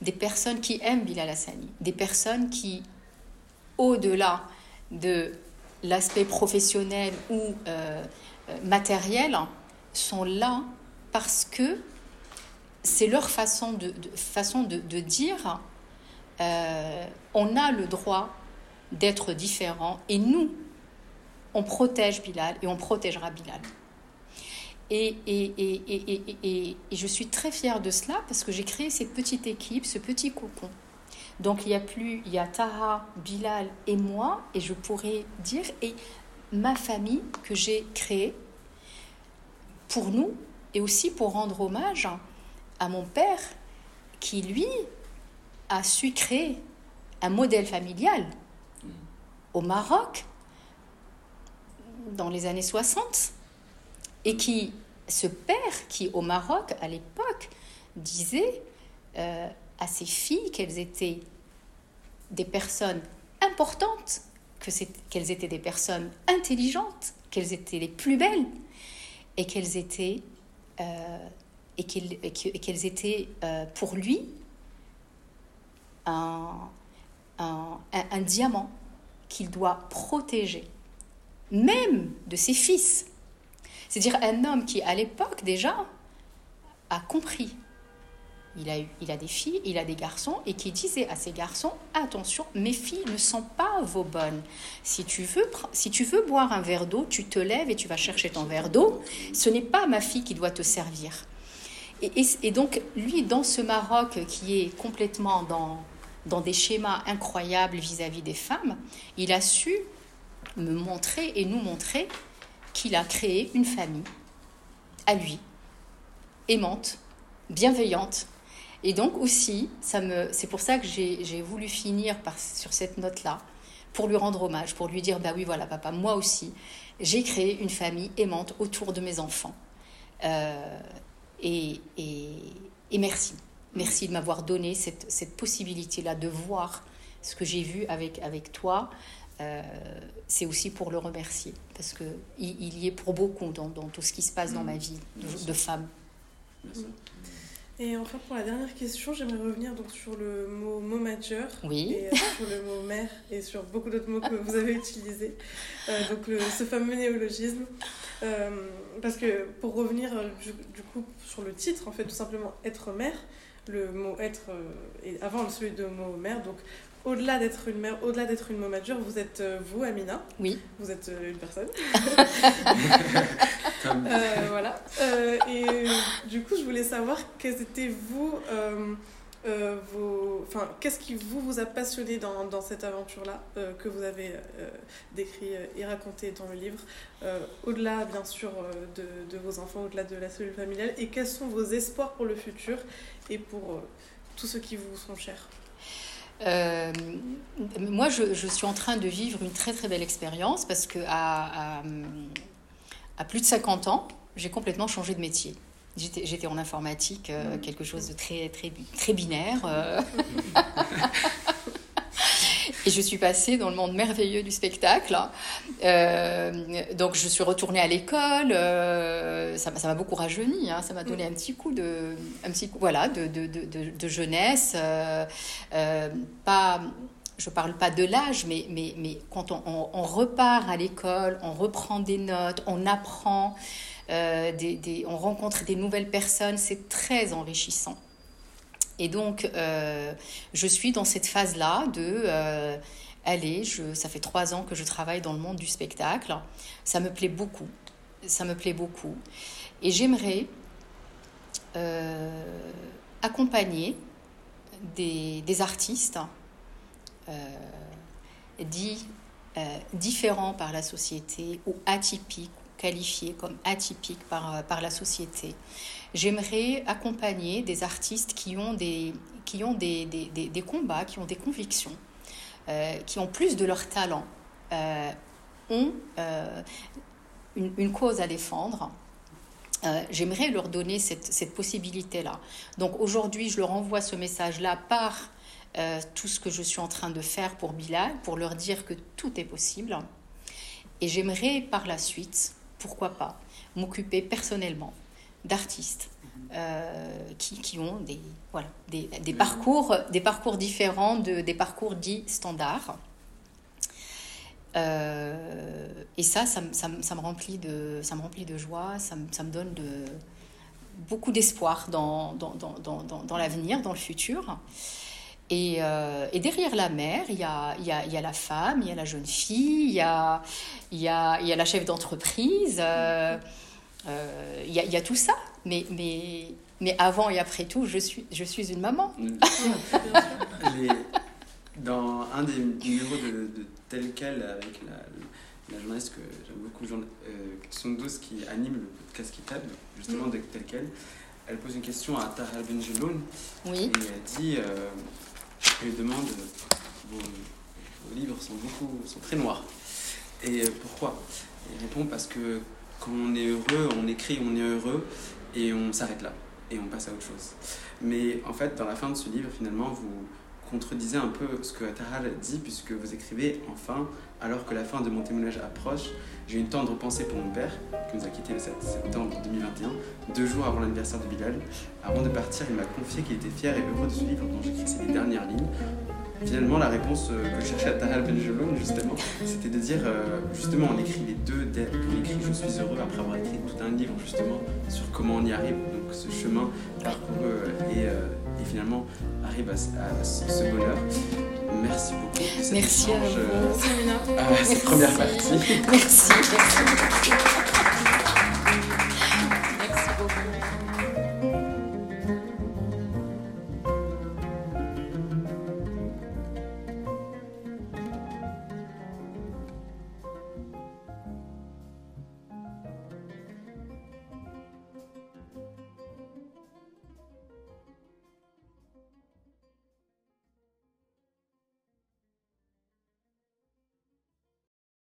des personnes qui aiment Bilal Hassani, des personnes qui, au-delà de l'aspect professionnel ou matériel, sont là parce que c'est leur façon de, dire euh, on a le droit d'être différent et nous, on protège Bilal et on protégera Bilal. Et, et, et, et, je suis très fière de cela parce que j'ai créé cette petite équipe, ce petit cocon. Donc il y a plus, il y a Tara, Bilal et moi, et je pourrais dire, et ma famille que j'ai créée pour nous, et aussi pour rendre hommage à mon père qui, lui, a su créer un modèle familial au Maroc dans les années 60 et qui, ce père qui au Maroc à l'époque disait euh, à ses filles qu'elles étaient des personnes importantes, qu'elles étaient des personnes intelligentes, qu'elles étaient les plus belles et qu'elles étaient euh, et étaient euh, pour lui un, un, un diamant qu'il doit protéger, même de ses fils. C'est-à-dire un homme qui, à l'époque déjà, a compris. Il a, eu, il a des filles, il a des garçons, et qui disait à ses garçons, attention, mes filles ne sont pas vos bonnes. Si tu veux, si tu veux boire un verre d'eau, tu te lèves et tu vas chercher ton verre d'eau. Ce n'est pas ma fille qui doit te servir. Et, donc, lui, dans ce Maroc qui est complètement dans, dans des schémas incroyables vis-à-vis des femmes, il a su me montrer et nous montrer qu'il a créé une famille à lui, aimante, bienveillante. Et donc aussi, ça me, c'est pour ça que j'ai voulu finir par, sur cette note-là, pour lui rendre hommage, pour lui dire, bah oui, voilà, papa, moi aussi, j'ai créé une famille aimante autour de mes enfants. Euh, Et, et, et merci. Merci de m'avoir donné cette, cette possibilité-là de voir ce que j'ai vu avec, avec toi. Euh, c'est aussi pour le remercier, parce qu'il il y est pour beaucoup dans, dans, tout ce qui se passe dans ma vie de, de femme. Merci. Et enfin, pour la dernière question, j'aimerais revenir donc sur le mot momager oui. et euh, sur le mot mère et sur beaucoup d'autres mots que vous avez utilisés. Euh, donc le, ce fameux néologisme. Euh, parce que pour revenir du, du, coup sur le titre, en fait, tout simplement être mère, le mot être est avant celui de mot mère. Donc au-delà d'être une mère, au-delà d'être une momager, vous êtes euh, vous, Amina. Oui. Vous êtes euh, une personne. *laughs* euh, voilà. Euh, et du coup, je voulais savoir quels étaient vous, euh, vos, enfin, qu'est-ce qui vous vous a passionné dans, dans cette aventure-là que vous avez décrit et raconté dans le livre, au-delà bien sûr de, de, vos enfants, au-delà de la cellule familiale, et quels sont vos espoirs pour le futur et pour tous ceux qui vous sont chers? Euh, moi, je, je, suis en train de vivre une très très belle expérience parce que à, à, à, plus de 50 ans, j'ai complètement changé de métier. J'étais en informatique, euh, quelque chose de très très très binaire. Euh. *laughs* Et je suis passée dans le monde merveilleux du spectacle. Euh, donc je suis retournée à l'école. Euh, ça m'a beaucoup rajeuni. Hein, ça m'a donné un petit coup de, un petit coup, voilà, de, de, de, de jeunesse. Euh, euh pas, je parle pas de l'âge, mais, mais, mais quand on, on, on repart à l'école, on reprend des notes, on apprend, euh, des, des, on rencontre des nouvelles personnes, c'est très enrichissant. Et donc, euh, je suis dans cette phase-là de, euh, allez, ça fait trois ans que je travaille dans le monde du spectacle. Ça me plaît beaucoup. Ça me plaît beaucoup. Et j'aimerais euh, accompagner des, artistes dits différents par la société ou atypiques, qualifiés comme atypiques par, par la société j'aimerais accompagner des artistes qui ont des, qui ont des, des, des, combats, qui ont des convictions, euh, qui ont plus de leur talent, euh, ont euh, une, une, cause à défendre. J'aimerais leur donner cette, cette possibilité-là. Donc aujourd'hui, je leur envoie ce message-là par tout ce que je suis en train de faire pour Bilal, pour leur dire que tout est possible. Et j'aimerais par la suite, pourquoi pas, m'occuper personnellement d'artistes euh, qui, qui, ont des, voilà, des, des, parcours, des parcours différents de, des parcours dits standards. Euh, et ça, ça, ça, ça, me remplit de, ça me remplit de joie, ça me, ça me donne de, beaucoup d'espoir dans, dans, dans, dans, dans l'avenir, dans le futur. Et, euh, et, derrière la mère, il y a, y a, y a la femme, il y a la jeune fille, il y a, y a, il y a la chef d'entreprise. Euh, il y, a, y, a tout ça. Mais, mais, mais avant et après tout, je suis, je suis une maman. *laughs* Les, dans un des numéros de, de tel quel avec la, la journaliste que j'aime beaucoup, euh, Sundouz, qui anime le podcast Kitab, justement de tel quel, elle pose une question à Tahar Benjeloun. Oui. Et elle dit, euh, elle lui demande, vos, vos, livres sont, beaucoup, sont très noirs. Et pourquoi? Elle répond parce que quand on est heureux, on écrit, on est heureux, et on s'arrête là, et on passe à autre chose. Mais en fait, dans la fin de ce livre, finalement, vous contredisez un peu ce que Ataral dit, puisque vous écrivez enfin, alors que la fin de mon témoignage approche, j'ai une tendre pensée pour mon père, qui nous a quittés le 7 septembre 2021, deux jours avant l'anniversaire de Bilal. Avant de partir, il m'a confié qu'il était fier et heureux de ce livre dont j'écrissais les dernières lignes. Finalement, la réponse que cherchait Tahal Benjeloun, justement, c'était de dire, euh, justement, on écrit les deux, on écrit Je suis heureux après avoir écrit tout un livre, justement, sur comment on y arrive, donc ce chemin parcouru et, euh, et finalement arrive à, à, ce bonheur. Merci beaucoup. Merci à vous. Euh, à cette première partie. Merci. merci.